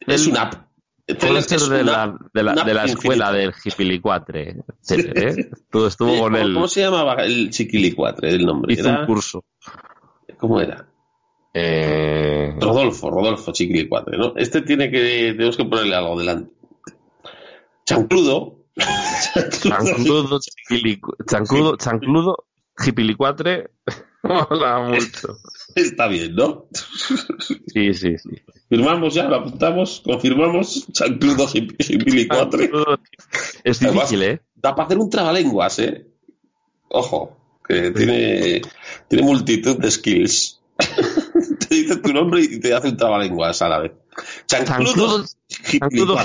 Es una. app. Ser es de una- la, de la, de la escuela del Gipilicuatre. Celer, ¿eh? Tú estuvo con ¿cómo, él. ¿Cómo se llamaba el chiquilicuatre? El nombre. Hizo Era- un curso. ¿Cómo era? Eh, Rodolfo, Rodolfo Chiquilicuatre, ¿no? Este tiene que. Tenemos que ponerle algo delante. Chancludo. chancludo, chancludo, chancludo, Gipilicuatre. Mola mucho. Está bien, ¿no? Sí, sí, sí. Firmamos ya, lo apuntamos, confirmamos. Chancludo Chiquilicuatre. Es Además, difícil, ¿eh? Da para hacer un trabalenguas, ¿eh? Ojo, que tiene, tiene multitud de skills. te dice tu nombre y te hace un trabalenguas a la vez. Chancludo, Chancludo.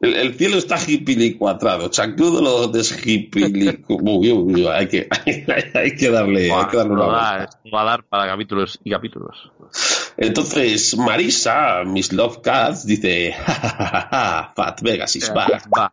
El, el cielo está hipilicuatrado. Chancludo lo deshipilicu... Uy, uy, uy, hay que, hay, que darle, hay que darle una esto va a dar para capítulos y capítulos. Entonces, Marisa, Miss Love Cats, dice: "Ja, ja, ja, ja, ja, Fat Vegas is back. Va.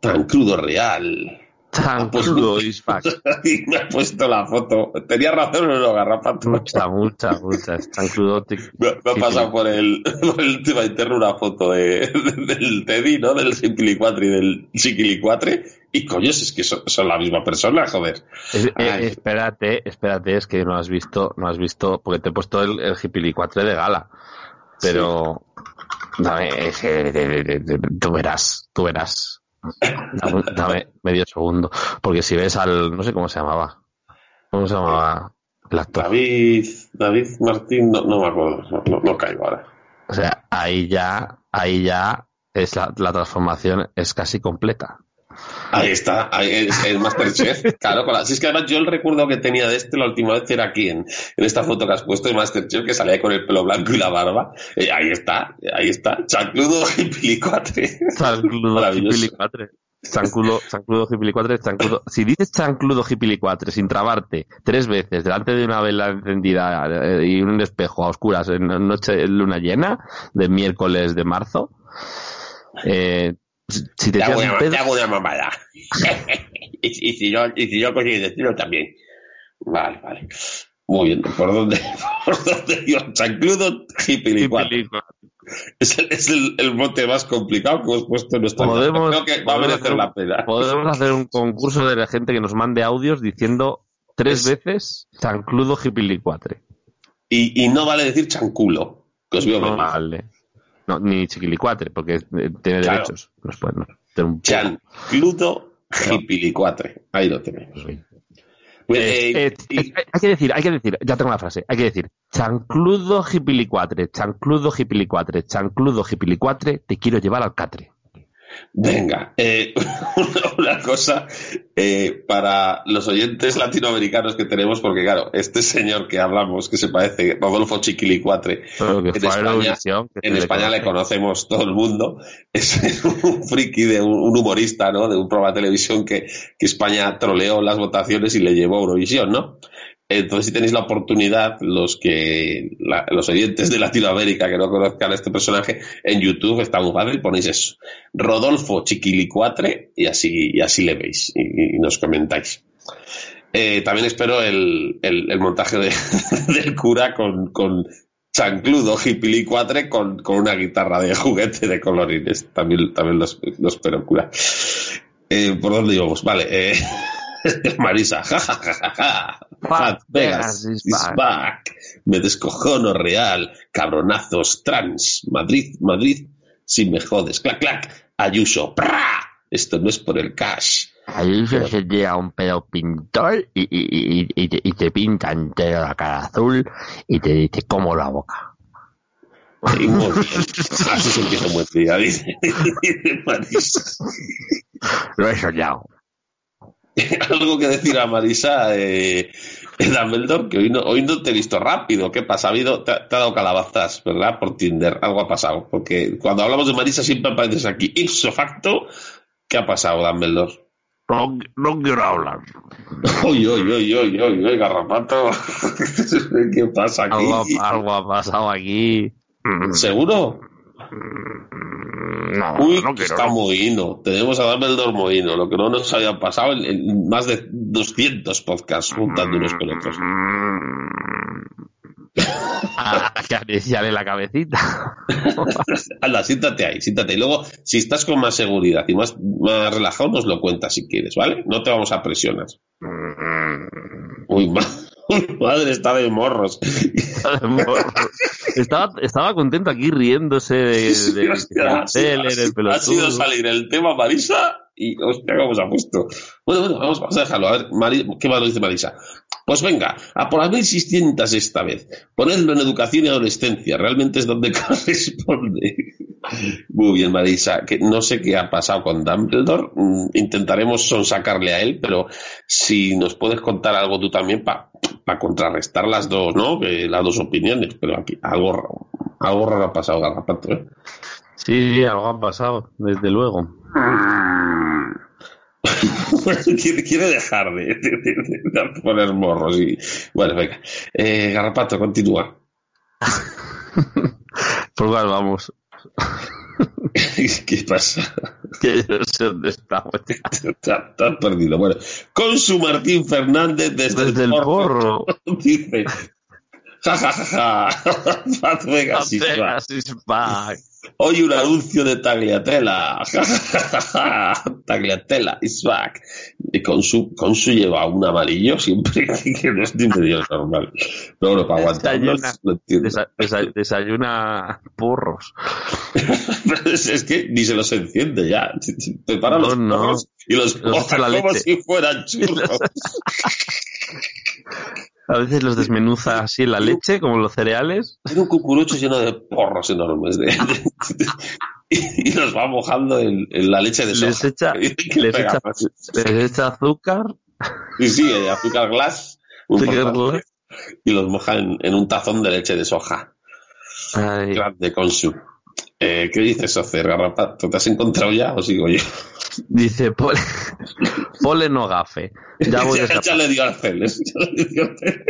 Tan crudo real. Chancludo is back. y me ha puesto la foto. Tenía razón o no, Garrapato. Mucha, mucha, mucha. Es chancludo. tic- Me, me ha pasado por el, por el tema interno una foto de, del Teddy, ¿no? Del Simpilicuatre y del Chiquilicuatre. Y coño, es que son, son la misma persona, joder. Es- eh, espérate, espérate, es que no has visto, no has visto, porque te he puesto el, el Gipilicuatre de gala. Pero, dame, es que, de- de- de- de- tú verás, tú verás. Dame, dame medio segundo. Porque si ves al, no sé cómo se llamaba. ¿Cómo se llamaba el actor? David, David Martín, no, no me acuerdo, no, no, no caigo ahora. O sea, ahí ya, ahí ya es la, la transformación es casi completa. Ahí está, ahí es el Masterchef. Claro, con la- si es que además yo el recuerdo que tenía de este la última vez era aquí en, en esta foto que has puesto de Masterchef que salía con el pelo blanco y la barba. Eh, ahí está, ahí está, chancludo y pilicuatre. Chancludo Maravilloso. Gipilicuatre. Chancludo, chancludo Gipilicuatre, chancludo. Si dices chancludo Gipilicuatre sin trabarte tres veces delante de una vela encendida eh, y un espejo a oscuras en noche luna llena de miércoles de marzo, eh, si te Te hago una, pedo, te hago una mamada. y, y si yo, y si decirlo también. Vale, vale. Muy bien, ¿por dónde? ¿Por dónde iba? Chancludo. Es, el, es el, el bote más complicado que hemos puesto en nuestra Podemos- Creo que va a merecer hacer- la pena. Podemos hacer un concurso de la gente que nos mande audios diciendo tres veces chancludo Gipilicuatre. Y, y no vale decir chanculo, que os veo No vale. No, ni chiquilicuatre, porque eh, tiene Claro. derechos. Nos pueden tener un Chancludo Gipilicuatre. Ahí lo tenemos. Pues, Eh, eh, eh, y- hay que decir, hay que decir, ya tengo la frase, hay que decir, chancludo gipilicuatre, chancludo gipilicuatre, chancludo gipilicuatre, te quiero llevar al catre. Venga, eh, una, cosa eh, para los oyentes latinoamericanos que tenemos, porque claro, este señor que hablamos, que se parece Rodolfo Chiquilicuatre, en España, en España le conoce. conocemos todo el mundo, es un friki, de un, un humorista, ¿no? De un programa de televisión que, que España troleó las votaciones y le llevó a Eurovisión, ¿no? Entonces, si tenéis la oportunidad, los que los oyentes de Latinoamérica que no conozcan a este personaje, en YouTube está muy fácil, ponéis eso. Rodolfo Chiquilicuatre y así, y así le veis y, nos comentáis. Eh, también espero el, el- el montaje de- del cura con, con chancludo Gipilicuatre con, con una guitarra de juguete de colorines. También, también lo, lo espero, cura. Eh, ¿Por dónde íbamos? Vale. Eh, Marisa, ja, ja, ja, ja, ja. Fat Vegas is back. back. Me descojono real. Cabronazos trans. Madrid, Madrid. Si me jodes. Clac, clac. Ayuso. ¡Pra! Esto no es por el cash. Ahí se se llega un pedo pintor y, y, y, y, te, y te pinta entero la cara azul y te dice como la boca. Y muy bien. Así se empieza buen día, dice. Lo he soñado. Algo que decir a Marisa, eh, Dumbledore, que hoy no, hoy no te he visto rápido. ¿Qué pasa? Ha habido, te, ha te ha dado calabazas, ¿verdad? Por Tinder. Algo ha pasado. Porque cuando hablamos de Marisa siempre apareces aquí. Ipso facto, ¿qué ha pasado, Dumbledore? No, no quiero hablar. Uy, uy, uy, uy, uy, garrapato. ¿Qué pasa aquí? Algo, algo ha pasado aquí. ¿Seguro? No, Uy, no quiero. está mohino. Tenemos a Dumbledore mohino, lo que no nos había pasado en, en más de 200 podcasts juntando unos con otros. Ah, Acariciarle la cabecita. Anda, siéntate ahí, siéntate. Y luego, si estás con más seguridad y más, más relajado, nos lo cuentas si quieres, ¿vale? No te vamos a presionar. Uy, ma- uy, madre, está de morros. estaba, estaba contento aquí riéndose de, de, Hostia, del Teller, ha, el sido- ha sido pelotudo. salir el tema Marisa y hostia, cómo se ha puesto. Bueno, bueno, vamos, vamos a dejarlo. A ver, Mari- ¿qué más nos dice Marisa? Pues venga, a por las 1600 esta vez. Ponedlo en educación y adolescencia. Realmente es donde corresponde. Muy bien, Marisa. Que no sé qué ha pasado con Dumbledore. Mm, Intentaremos sonsacarle a él, pero si nos puedes contar algo tú también para contrarrestar las dos, ¿no? Que las dos opiniones. Pero aquí algo, raro- algo raro ha pasado, Garrapato, ¿eh? Sí, sí, algo ha pasado, desde luego. quiere, quiere dejar de, de- de- de poner morros y bueno venga eh, Garrapato continúa Por cuál vamos. ¿qué pasa? Que yo no sé dónde estamos. has perdido bueno con su Martín Fernández desde, Desde el porro. dice ja ja ja ja Vegas. Vegas is back. Hoy un anuncio de Tagliatella. Tagliatella is back y con su con su lleva un amarillo siempre que no es ni medio normal pero bueno para aguantarlo Desayuna, desayuna porros. es, es que ni se los enciende ya. Prepara No, los no. porros y los Los como si fueran churros. A veces los desmenuza así en la leche, como los cereales. Tiene un cucurucho lleno de porros enormes. de- de- y los va mojando en, en la leche de soja. Les echa, Que les pega echa, más. les echa azúcar. Sí, sí, azúcar glass. un Azúcar glass. Y los moja en, en un tazón de leche de soja. Ay, Grande consu. Eh, ¿Qué dices, Ocer, Garrapato? ¿Te has encontrado ya o sigo yo? dice, pole, pole no gafe. Ya voy ya, ya le dio Arceles. Ya le dio Arceles.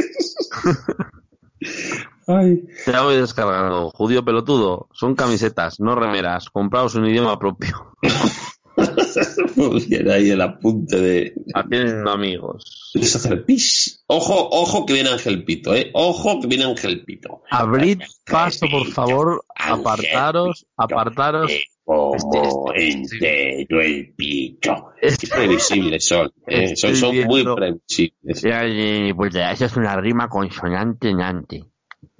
Ay. ya voy descargando. Judío pelotudo. Son camisetas, no remeras. Compraos un idioma propio. Bien, ahí el apunte de. Haciendo amigos. Hacer pis. Ojo, ojo que viene Ángel Pito, ¿eh? Ojo que viene Ángel Pito. Abrid paso, por favor. Apartaros, apartaros. Como entero el pito. Qué previsibles son, ¿eh? Son, son muy previsibles. Eh, pues ya, Esa es una rima consonante-nante.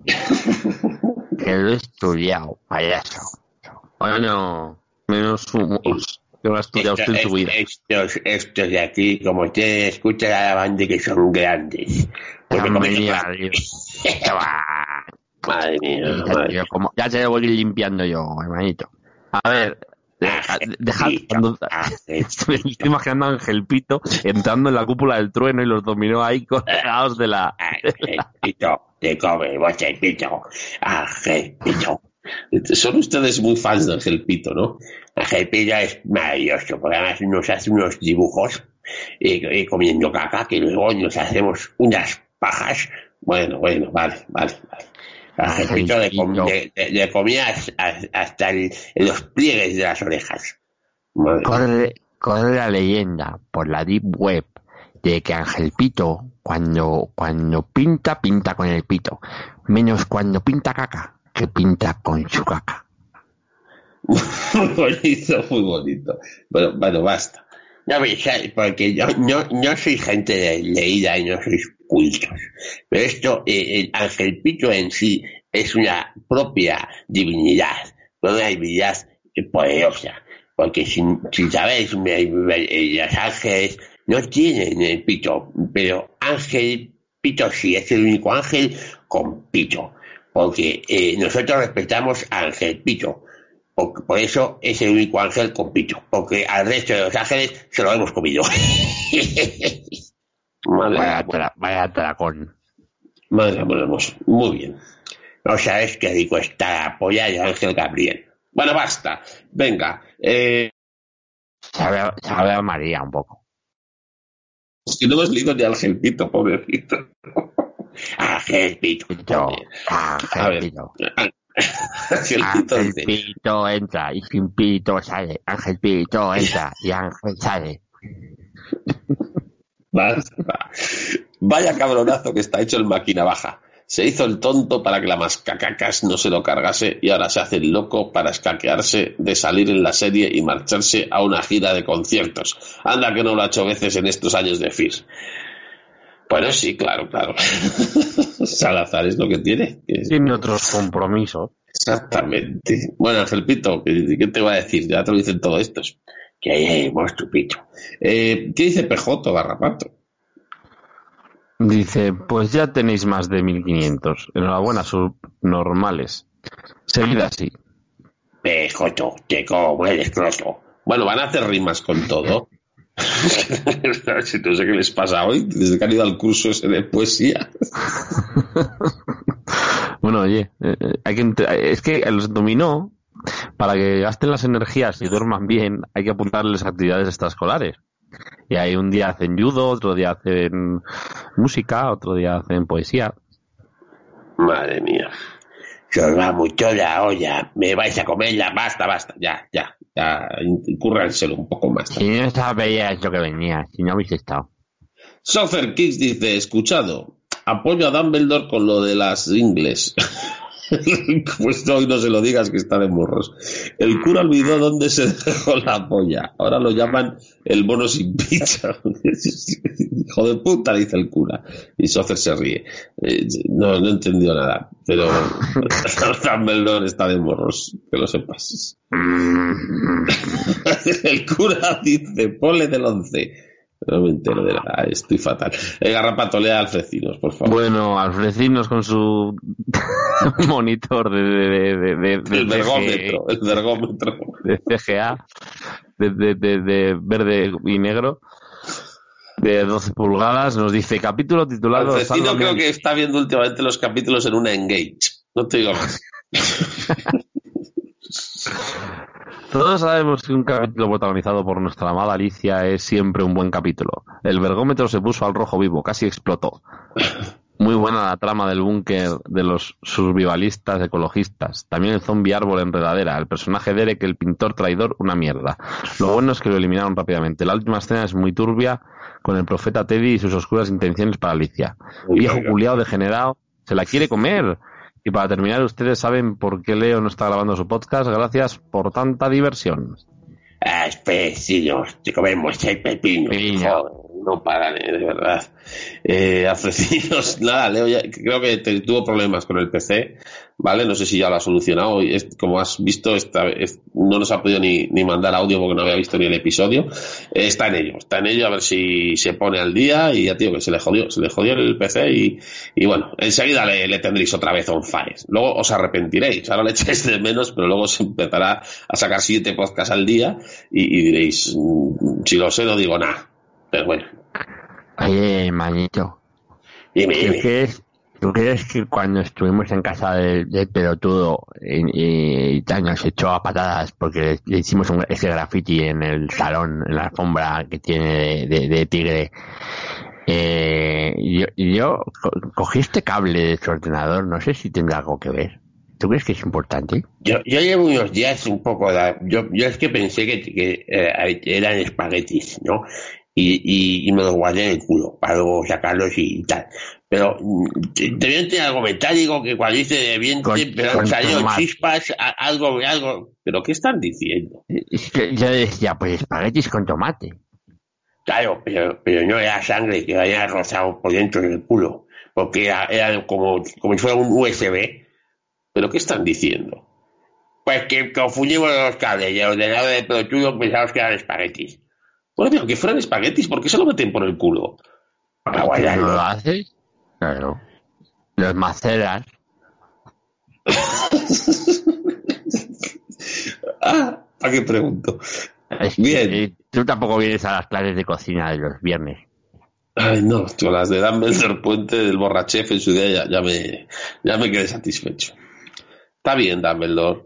que lo he estudiado, payaso. Bueno, menos humos. Que lo ha estudiado usted en su vida. Estos, estos de aquí, como usted escucha la banda que son grandes. Porque que- adiós. Madre mía, Ya, madre tío, como- ya lo voy limpiando yo, hermanito. A ver, deja, deja- cuando- me estoy imaginando a Ángel Pito entrando en la cúpula del trueno y los dominó ahí colgados de la. Ángel Pito, te come, vos pito. Ángel Pito. Son ustedes muy fans de Ángel Pito, ¿no? Ángel Pito es maravilloso, porque además nos hace unos dibujos eh, eh, comiendo caca, que luego nos hacemos unas pajas. Bueno, bueno, vale, vale, vale. Ángel Pito le, com- le comía hasta- el- los pliegues de las orejas. Madre. Corre, corre la leyenda por la Deep Web de que Ángel Pito, cuando, cuando pinta, pinta con el pito. Menos cuando pinta caca, que pinta con caca. Muy bonito, muy bonito. Bueno, bueno, basta. No, ya- porque yo no, no soy gente de leída y no sois cultos. Pero esto, eh, el Ángel Pito en sí es una propia divinidad, una divinidad eh, poderosa. Porque si, sabéis, me- me- eh, los ángeles no tienen el pito, pero Ángel Pito sí, es el único ángel con pito. Porque eh, nosotros respetamos a Ángel Pito. Por, por eso es el único ángel con pito. Porque al resto de los ángeles se lo hemos comido. Madre, Vaya, tra- vaya tracón. madre hermoso. Muy bien. No sabes qué rico está la polla de Ángel Gabriel. Bueno, basta. Venga. Eh, Sabe, a- sabe a María un poco. es que no hemos leído ni al Gelpito, pobrecito. Ángel Pito. Ángel. Pito. Ángel entra y sin Pito sale. Ángel Pito entra y Ángel sale. Basta. Vaya cabronazo que está hecho el máquina baja. Se hizo el tonto para que la mascacacas no se lo cargase y ahora se hace el loco para escaquearse de salir en la serie y marcharse a una gira de conciertos. Anda que no lo ha hecho veces en estos años de FIR. Bueno, sí, claro, claro. Salazar es lo que tiene. Tiene otros compromisos. Exactamente. Bueno, Ángel Pito, ¿qué te va a decir? Ya te lo dicen todos estos. Que monstruo Pito. Eh, ¿Qué dice Pejoto, Garrapato? Dice, pues ya tenéis más de 1500. Enhorabuena, subnormales. Seguid así. Pejoto, te como el escroto. Bueno, van a hacer rimas con todo. Si no sé qué les pasa hoy, desde que han ido al curso ese de poesía. Bueno, oye, eh, eh, hay que ent- es que los dominó, para que gasten las energías y duerman bien, hay que apuntarles actividades extraescolares. Y ahí un día hacen judo, otro día hacen música, otro día hacen poesía. Madre mía. Se os va mucho la olla. Me vais a comerla. Basta, basta, ya, ya, ya, un poco más. Si no sabéis lo que venía, si no habéis estado. Sofer Kicks dice, escuchado, apoyo a Dumbledore con lo de las ingles. pues hoy no se lo digas que está de morros. El cura olvidó dónde se dejó la polla. Ahora lo llaman el bono sin pizza. Hijo de puta, dice el cura. Y Sofer se ríe. Eh, no, no he entendido nada. Pero Dumbledore está de morros, que lo sepas. el cura dice, ponle del once. No me entero de nada, estoy fatal. Eh, Garrapato, lea Alfrecinos, por favor. Bueno, Alfrecinos con su monitor de, de, de, de, de- el CG vergómetro, el vergómetro. de CGA, de, de, de- de verde y negro, de 12 pulgadas, nos dice capítulo titulado Alfrecino creo que está viendo últimamente los capítulos en una Engage. No te digo más. Todos sabemos que un capítulo protagonizado por nuestra amada Alicia es siempre un buen capítulo. El vergómetro se puso al rojo vivo, casi explotó. Muy buena la trama del búnker de los survivalistas ecologistas. También el zombie árbol enredadera. El personaje Derek, el pintor traidor, una mierda. Lo bueno es que lo eliminaron rápidamente. La última escena es muy turbia con el profeta Teddy y sus oscuras intenciones para Alicia. Viejo culiao degenerado, se la quiere comer. Y para terminar, ustedes saben por qué Leo no está grabando su podcast. Gracias por tanta diversión. Ah, te comemos el pepino. No paran, eh, de verdad. Eh, nada, Leo ya, creo que tuvo problemas con el PC, ¿vale? No sé si ya lo ha solucionado. Y como has visto, esta, es- no nos ha podido ni, ni mandar audio porque no había visto ni el episodio. Eh, está en ello, está en ello a ver si se pone al día y ya, tío, que se le jodió, se le jodió el PC y, y bueno, enseguida le, le tendréis otra vez on. Luego os arrepentiréis, ahora le echáis de menos, pero luego se empezará a sacar siete podcasts al día y, y diréis, mm, si lo sé, no digo nada. Pero bueno, Oye, manito. Dime, ¿Tú dime. crees, ¿Tú crees que cuando estuvimos en casa del, del pelotudo y, y tal, nos echó a patadas porque le, le hicimos un, ese graffiti en el salón, en la alfombra que tiene de, de- de tigre? Eh, yo, yo co- cogí este cable de su ordenador, no sé si tendrá algo que ver. ¿Tú crees que es importante? Yo, yo llevo unos días un poco, da- yo, yo es que pensé que, que, eh, eran espaguetis, ¿no? Y, y, y me los guardé en el culo para luego sacarlos y, tal. Pero mm, debían tener algo metálico que cuando hice de viento, pero han con salido tomate. chispas, a- algo, algo. ¿pero qué están diciendo? Es que yo decía, pues espaguetis con tomate. Claro, pero, pero no era sangre que había rozado por dentro del culo. Porque era, era como, como si fuera un USB. ¿Pero qué están diciendo? Pues que confundimos los cables y el ordenador de pelotudo pensamos que eran espaguetis. Bueno, pero que fueran espaguetis, ¿por qué se lo meten por el culo? Para ¿No guardarlo. lo haces? Claro. Los maceras. Ah, ¿para qué pregunto? Es que, Bien. eh, tú tampoco vienes a las clases de cocina de los viernes. Ay, no, con las de Dumbledore Puente del Borrachef en su día ya, ya me, ya me quedé satisfecho. Está bien, Dumbledore.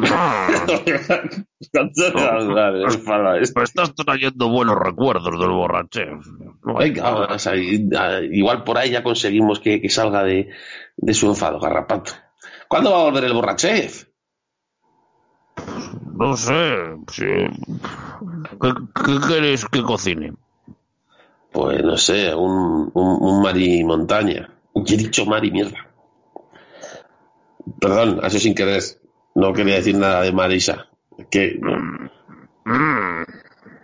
Pues estás trayendo buenos recuerdos del borrache. Venga, o sea, y- a- igual por ahí ya conseguimos que, que salga de, de su enfado, garrapato. ¿Cuándo va a volver el borrachef? No sé. sí. ¿Qué, qué queréis que cocine? Pues no sé, un, un, un Mari Montaña. Y he dicho Mari mierda. Perdón, sido sin querer. No quería decir nada de Marisa. Que no. Mm.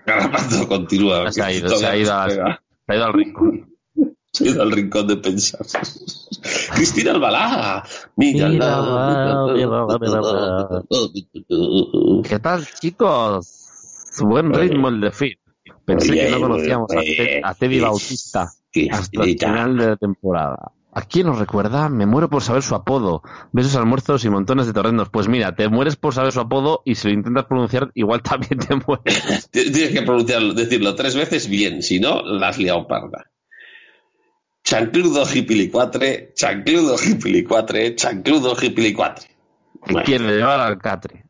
Garrapato continúa. Se ha ido, se ha ido, se ha ido al rincón. Se ha ido al rincón de pensar. Cristina Albalá. Mira, Mira, mira, mira, ¿Qué tal, chicos? Buen ritmo el de Fit. Pensé que no conocíamos a, a Teddy es- Bautista hasta el final de la temporada. ¿A quién nos recuerda? Me muero por saber su apodo. Besos almuerzos y montones de torrendos. Pues mira, te mueres por saber su apodo y si lo intentas pronunciar, igual también te mueres. Tienes que pronunciarlo, decirlo tres veces bien, si no, la has liado parda. Chancludo hipilicuatre, chancludo hipilicuatre, chancludo hipilicuatre. Que quiere llevar al catre.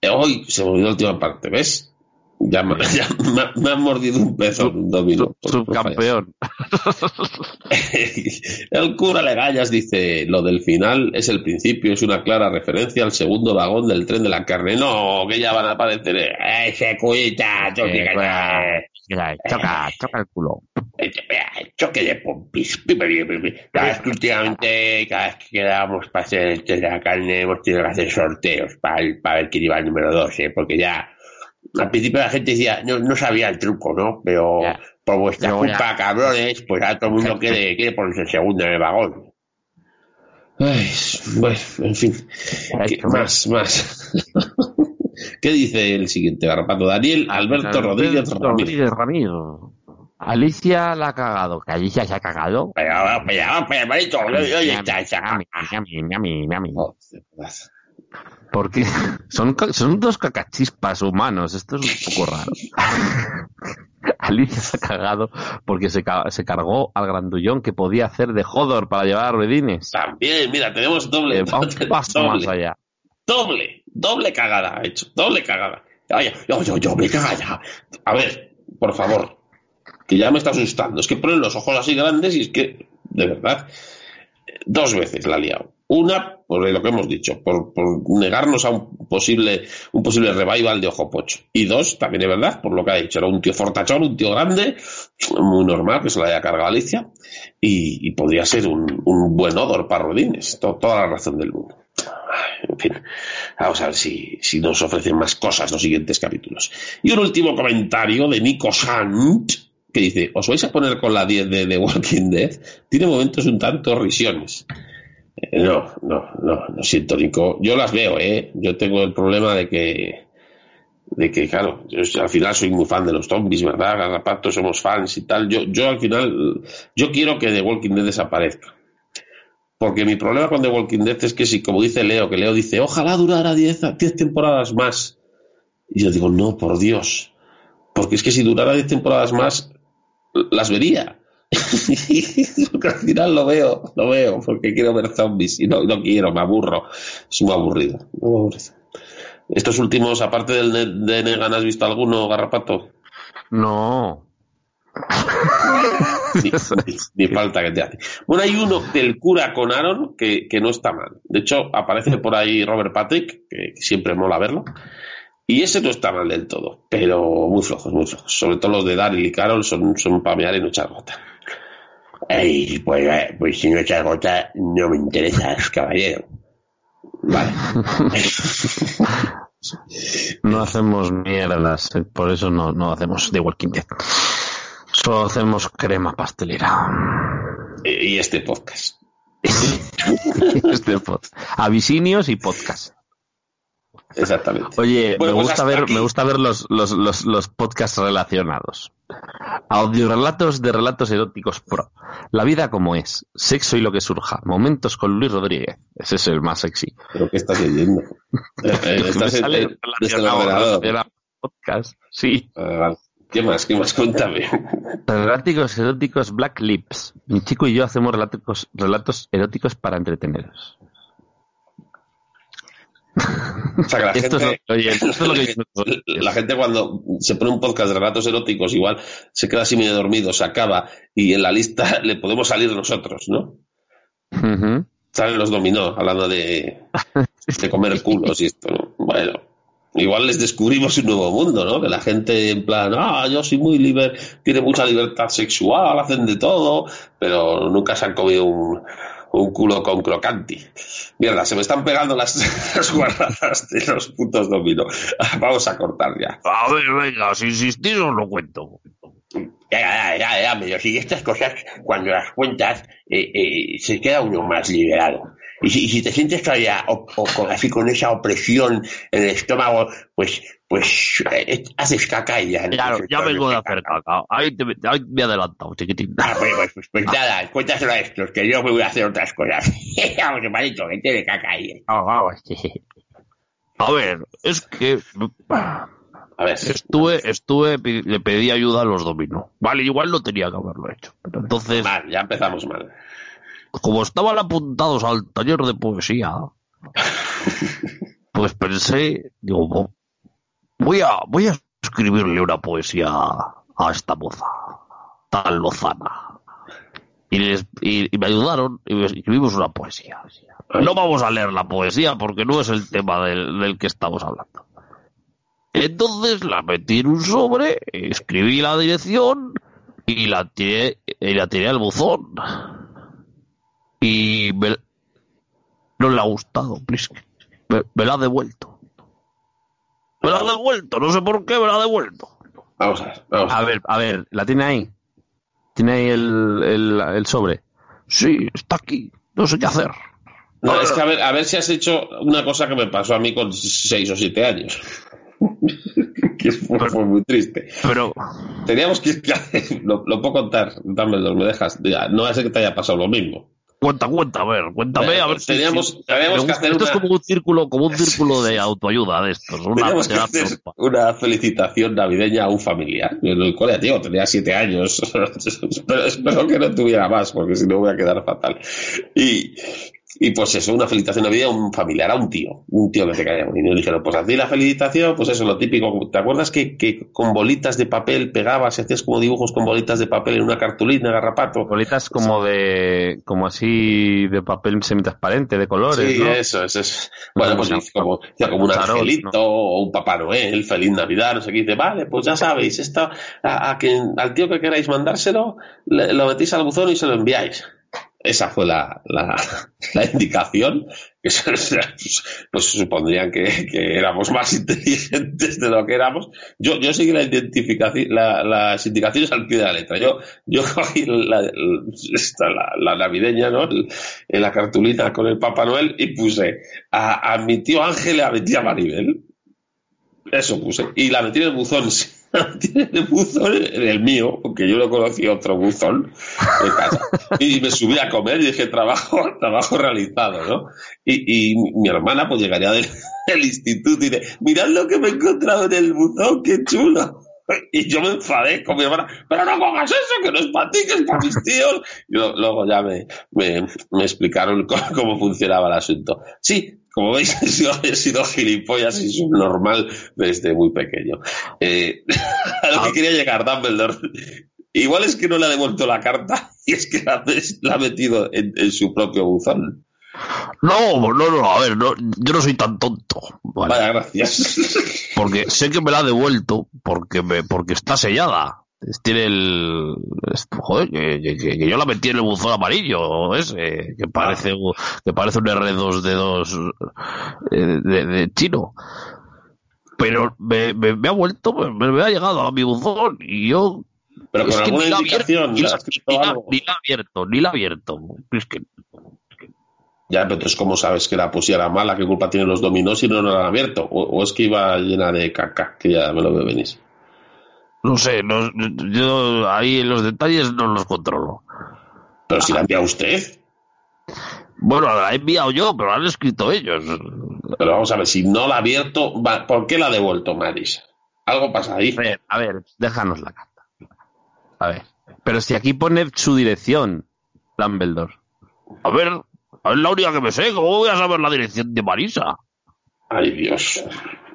Eh, Hoy se me olvidó la última parte, ¿ves? Ya, me, ya me- me han mordido un peso en un domino. Subcampeón. El cura Legallas dice, lo del final es el principio, es una clara referencia al segundo vagón del tren de la carne. No, que ya van a aparecer. eh, ¡Ese cuita! Eh, fíjate. Mira, Choca, choca el culo. Choque de pompis. Verdad es que últimamente, cada vez que quedábamos para hacer el test de la carne, hemos tenido que hacer sorteos para, para ver quién iba al número 2, ¿eh? porque ya al principio la gente decía, no, no sabía el truco, ¿no? Pero Ya. por vuestra Pero ya- culpa, cabrones, pues ahora todo el mundo quiere, quiere ponerse segundo en el vagón. Ay, bueno, en fin. ¿Qué- más, más. ¿Qué dice el siguiente garrapato? Daniel Alberto Rodríguez Alberto Ramírez. Rodríguez Ramiro. Alicia la ha cagado. ¿Que Alicia se ha cagado? Pero, pero, pero, hermanito, ¿dónde Porque son, son dos cacachispas humanos. Esto es un poco raro. Alicia se ha cagado porque se, ca- se cargó al grandullón que podía hacer de Hodor para llevar a Ruedines. También, mira, tenemos doble. Eh, va un paso más doble, allá. doble, doble cagada ha hecho, doble cagada. Oye, yo, yo, doble cagada. A ver, por favor, que ya me está asustando. Es que ponen los ojos así grandes y es que, de verdad, dos veces la ha liado. Una, por lo que hemos dicho, por, negarnos a un posible, un posible revival de Ojo Pocho. Y dos, también es verdad, por lo que ha dicho, era un tío fortachón, un tío grande, muy normal que se lo haya cargado Alicia, y, podría ser un, buen odor para Rodines, to- toda la razón del mundo. En fin, vamos a ver si, si nos ofrecen más cosas los siguientes capítulos. Y un último comentario de Nico Sant, que dice, ¿os vais a poner con la 10 de The Walking Dead? Tiene momentos un tanto risiones. No, no, no, lo siento, Nico. Yo las veo, ¿eh? Yo tengo el problema de que, de que, claro, yo al final soy muy fan de los zombies, ¿verdad? Garrapato, somos fans y tal. Yo, yo al final, yo quiero que The Walking Dead desaparezca. Porque mi problema con The Walking Dead es que si, como dice Leo, que Leo dice, ojalá durara 10 10 temporadas más. Y yo digo, no, por Dios. Porque es que si durara 10 temporadas más, las vería. porque al final lo veo, lo veo, porque quiero ver zombies y no, no quiero, me aburro. Es muy aburrido. muy aburrido. Estos últimos, aparte del de Negan, ¿has visto alguno, Garrapato? No. Ni, ni- ni falta que te hace. Bueno, hay uno del cura con Aaron que, que no está mal. De hecho, aparece por ahí Robert Patrick, que, que siempre mola verlo. Y ese no está mal del todo, pero muy flojos, muy flojos. Sobre todo los de Daryl y Carol son, son para mear y no echar gota. Ey, pues, eh, pues si no echas gota, no me interesas, caballero. Vale. No hacemos mierdas, eh, por eso no, no hacemos The Walking Dead. Solo hacemos crema pastelera. Y este podcast. Este pod- Avisinios y podcast. Exactamente. Oye, Bueno, me pues gusta ver, aquí. me gusta ver los, los, los, los podcasts relacionados. Audiorelatos de relatos eróticos pro. La vida como es. Sexo y lo que surja. Momentos con Luis Rodríguez. Ese es el más sexy. ¿Pero qué estás leyendo? Eh, estás sale el relacionado, podcast. Sí. Vale. ¿Qué más? ¿Qué más? Cuéntame. Relatos eróticos Black Lips. Mi chico y yo hacemos relatos, relatos eróticos para entreteneros. O sea, que la Esto gente, lo- oye, esto es lo que yo- la gente cuando se pone un podcast de relatos eróticos, igual se queda así medio dormido, se acaba y en la lista le podemos salir nosotros, ¿no? Ujú. Salen los dominó hablando de, de comer culos y esto, ¿no? Bueno, igual les descubrimos un nuevo mundo, ¿no? Que la gente en plan, ah, yo soy muy liber, tiene mucha libertad sexual, hacen de todo, pero nunca se han comido un, un culo con crocanti. Mierda, se me están pegando las, las guardadas de los putos dominó. Vamos a cortar ya. A ver, venga, si insistís os lo cuento. Ya, ya, ya, ya, pero si estas cosas, cuando las cuentas, eh, eh, se queda uno más liberado. Y si, y si te sientes todavía o- o con- así con esa opresión en el estómago, pues, pues eh, haces caca y ya. Claro, ya vengo de hacer caca. caca. Ahí, te, ahí me he adelantado, chiquitín. Ah, pues, pues, pues, pues nada, cuéntaselo a estos, que yo me voy a hacer otras cosas. Vamos, hermanito, que tiene caca ahí. A ver, es que A ver, estuve, estuve, le pedí ayuda a los dominos. Vale, igual no tenía que haberlo hecho. Pero entonces, mal, ya empezamos mal. como estaban apuntados al taller de poesía, pues pensé, digo, voy a, voy a escribirle una poesía a esta moza, tan lozana. Y, les- y- y me ayudaron y escribimos una poesía. No vamos a leer la poesía porque no es el tema del, del que estamos hablando. Entonces la metí en un sobre, escribí la dirección y la tiré, y la tiré al buzón. Y me- no le ha gustado. Me, me la ha devuelto. Me la ha devuelto, no sé por qué me la ha devuelto. Vamos a ver, vamos a ver, a ver, ¿la tiene ahí? ¿Tiene ahí el, el, el sobre? Sí, está aquí. No sé qué hacer. No, es que a ver, a ver si has hecho una cosa que me pasó a mí con seis o siete años. que fue, fue muy triste. Pero, Teníamos que lo, lo puedo contar, Dumbledore, me dejas. No ser que te haya pasado lo mismo. Cuenta, cuenta, a ver, cuéntame, Bueno, a ver si- teníamos- si- teníamos que gusta- hacer Esto una- es como un círculo, como un círculo de autoayuda de estos. Una Teníamos que hacer una felicitación navideña a un familiar. En el cole, tío, tenía siete años. espero, espero que no tuviera más, porque si no voy a quedar fatal. Y, y pues eso, una felicitación navideña a un familiar, a un tío. Un tío que se caía. Y dijeron, pues así la felicitación, pues eso, lo típico. ¿Te acuerdas que, que con bolitas de papel pegabas, hacías como dibujos con bolitas de papel en una cartulina, garrapato? Bolitas como de, como así de papel semitransparente, de colores, Sí, ¿no? eso, eso es. Bueno, pues Como dice como, dice como un angelito ¿no? o un Papá Noel, feliz Navidad, no sé qué. Dice, vale, pues ya sabéis, esta, a, a quien, al tío que queráis mandárselo, le- lo metís al buzón y se lo enviáis. Esa fue la, la, indicación. Que pues supondrían que, que éramos más inteligentes de lo que éramos. Yo, yo seguí la identificación, la- las indicaciones al pie de la letra. Yo, yo cogí la, la- navideña, ¿no? En la cartulina con el Papá Noel y puse a, a mi tío Ángel y a mi tía Maribel. Eso puse. Y la metí en el buzón. El buzón, en el mío, porque yo no conocía otro buzón de casa. Y me subí a comer y dije, trabajo, trabajo realizado, ¿no? Y, y mi hermana pues llegaría del, instituto y dice, mirad lo que me he encontrado en el buzón, qué chulo. Y yo me enfadé con mi hermana, pero no cojas eso, que no es para ti, que es para mis tíos. Y luego ya me, me, me explicaron cómo funcionaba el asunto. Sí, como veis, he sido, he sido gilipollas y subnormal desde muy pequeño. Eh, a lo que quería llegar, Dumbledore. Igual es que no le ha devuelto la carta y es que la, la ha metido en, en su propio buzón. No, no, no, a ver, no, yo no soy tan tonto. ¿vale? Vaya, gracias. Porque sé que me la ha devuelto porque me, porque está sellada. Tiene el. joder, que, que- que- que yo la metí en el buzón amarillo ese, que parece, un- que parece un R2D2 eh, de, de chino. Pero me, me, me ha vuelto, me, me ha llegado a mi buzón y yo. Pero es con que alguna ni la abierto, ni ¿le la- ni la- algo? ni la ha abierto, ni la abierto. Es que Ya, pero entonces, ¿cómo sabes que la poesía era mala? ¿Qué culpa tienen los dominós si no, no la han abierto? O, o es que iba llena de caca, que ya me lo veo venir. No sé, no- yo ahí los detalles no los controlo. Pero si la envía usted. Bueno, la he enviado yo, pero la han escrito ellos. Pero vamos a ver, si no la ha abierto, ¿por qué la ha devuelto Maris? Algo pasa ahí. A ver, a ver, déjanos la carta. A ver. Pero si aquí pone su dirección, Dumbledore. A ver, es la única que me sé. ¿Cómo voy a saber la dirección de Marisa? Ay, Dios.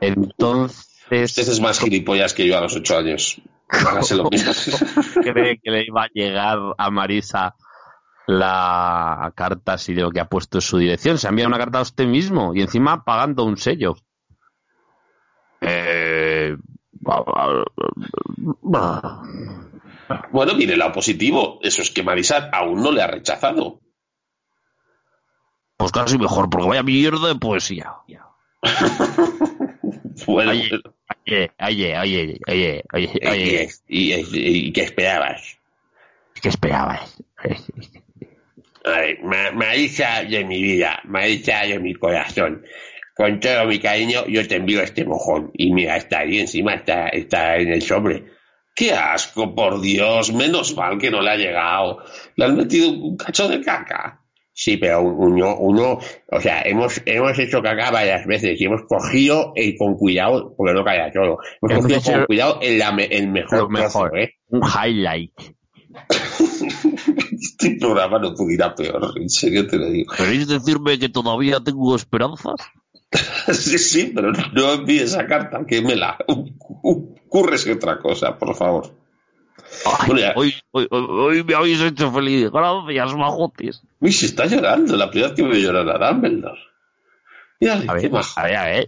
Entonces, Este es más gilipollas que yo a los ocho años. Hágase lo mismo. cree que le iba a llegar a Marisa la carta si de lo que ha puesto es su dirección. Se ha enviado una carta a usted mismo y encima pagando un sello. Eh, Bueno, mire lado positivo. Eso es que Marisa aún no le ha rechazado. Pues casi mejor, porque vaya mierda de poesía. Bueno, Oye, oye, oye, oye, oye, oye, oye, ¿Y, y, y qué esperabas? ¿Qué esperabas? Ay, Ma- Marisa de mi vida, Marisa de mi corazón. Con todo mi cariño, yo te envío este mojón. Y mira, está ahí encima, está, está en el sobre. qué asco, por Dios. Menos mal que no le ha llegado. Le han metido un cacho de caca. Sí, pero uno, uno, o sea, hemos, hemos hecho caca varias veces y hemos cogido eh, con cuidado, porque no caiga todo, hemos cogido con cuidado el, la el mejor, mejor. trozo, ¿eh? Un highlight. Este programa no puede ir a peor. En serio te lo digo. ¿Queréis decirme que todavía tengo esperanzas? Sí, sí, pero no envíe esa carta, que me la. Cúrrese otra cosa, por favor. Ay, Bueno, hoy, hoy, hoy- hoy me habéis hecho feliz. Gracias, majotes. Uy, se está llorando, la primera vez que me llorar a Dumbledore. A ver, a ver, a ver.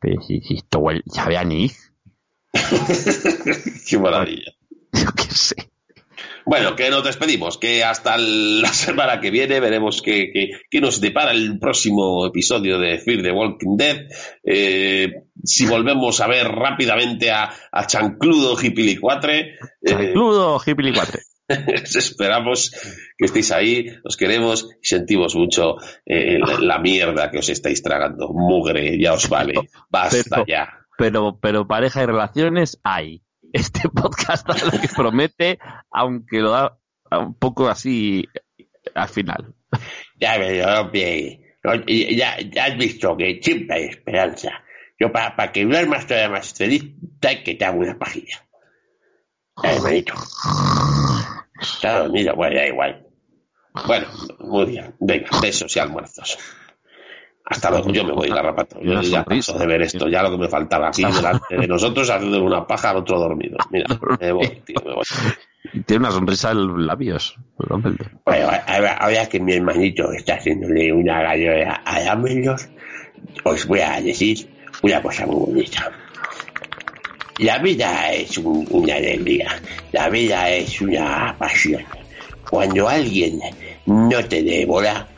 Pero si, si esto huele, sabe a anís. qué maravilla. Yo qué sé. Bueno, que nos despedimos, que hasta la semana que viene veremos qué, qué nos depara el próximo episodio de Fear the Walking Dead. Eh, si volvemos a ver rápidamente a, a Chancludo Hipilicuatre, eh, Cludo, Hippily 4. esperamos que estéis ahí, os queremos y sentimos mucho eh, la, la mierda que os estáis tragando. Mugre, ya os vale. Basta Pero- ya. Pero, pero pareja y relaciones hay. Este podcast lo que promete, aunque lo da un poco así al final. Ya y- ya, ya has visto que siempre hay esperanza. Yo, para que duermas todavía más feliz, hay que te hago una pajilla. Hermanito. Está dormido, bueno, da igual. Bueno, muy bien. Venga, besos y almuerzos. Hasta luego, yo me voy, Garrapato. Yo Una ya paso de ver esto, ya lo que me faltaba aquí delante de nosotros, haciendo una paja al otro dormido. Mira, me voy, tío, me voy. Tiene una sonrisa en los labios. Bueno, ahora, que mi hermanito está haciéndole una gallera a Dumbledore, os voy a decir una cosa muy bonita. La vida es un- una alegría, la vida es una pasión. Cuando alguien no te dé bola,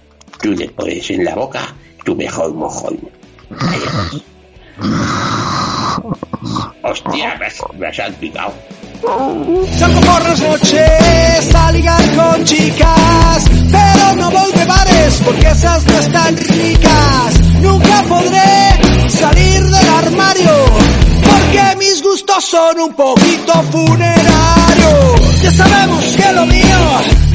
tú le pones en la boca tu mejor mojón. Hostia, me has, me has salpicado. Salgo por las noches a ligar con chicas, pero no voy de bares porque esas no están ricas. Nunca podré salir del armario porque mis gustos son un poquito funerarios. Ya sabemos que lo mío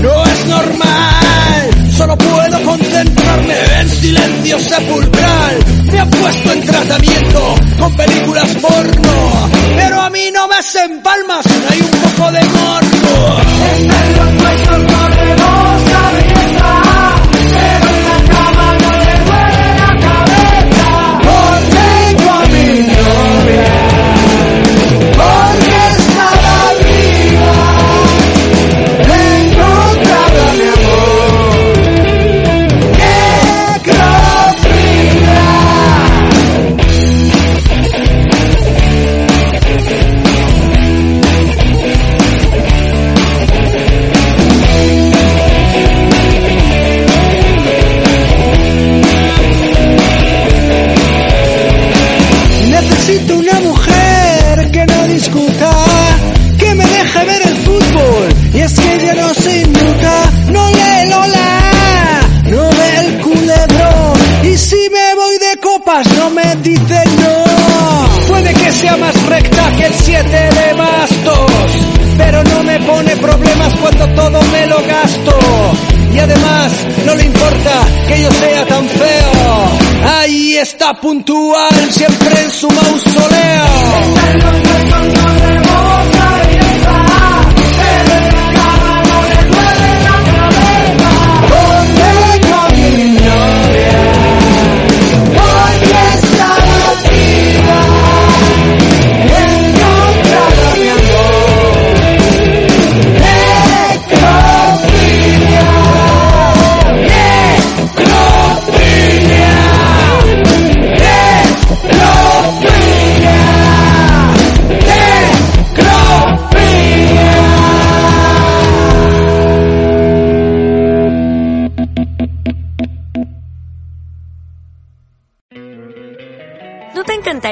no es normal, solo puedo concentrarme en silencio sepulcral. Me he puesto en tratamiento con películas porno, pero a mí no me hacen palmas, hay un poco de morbo. Los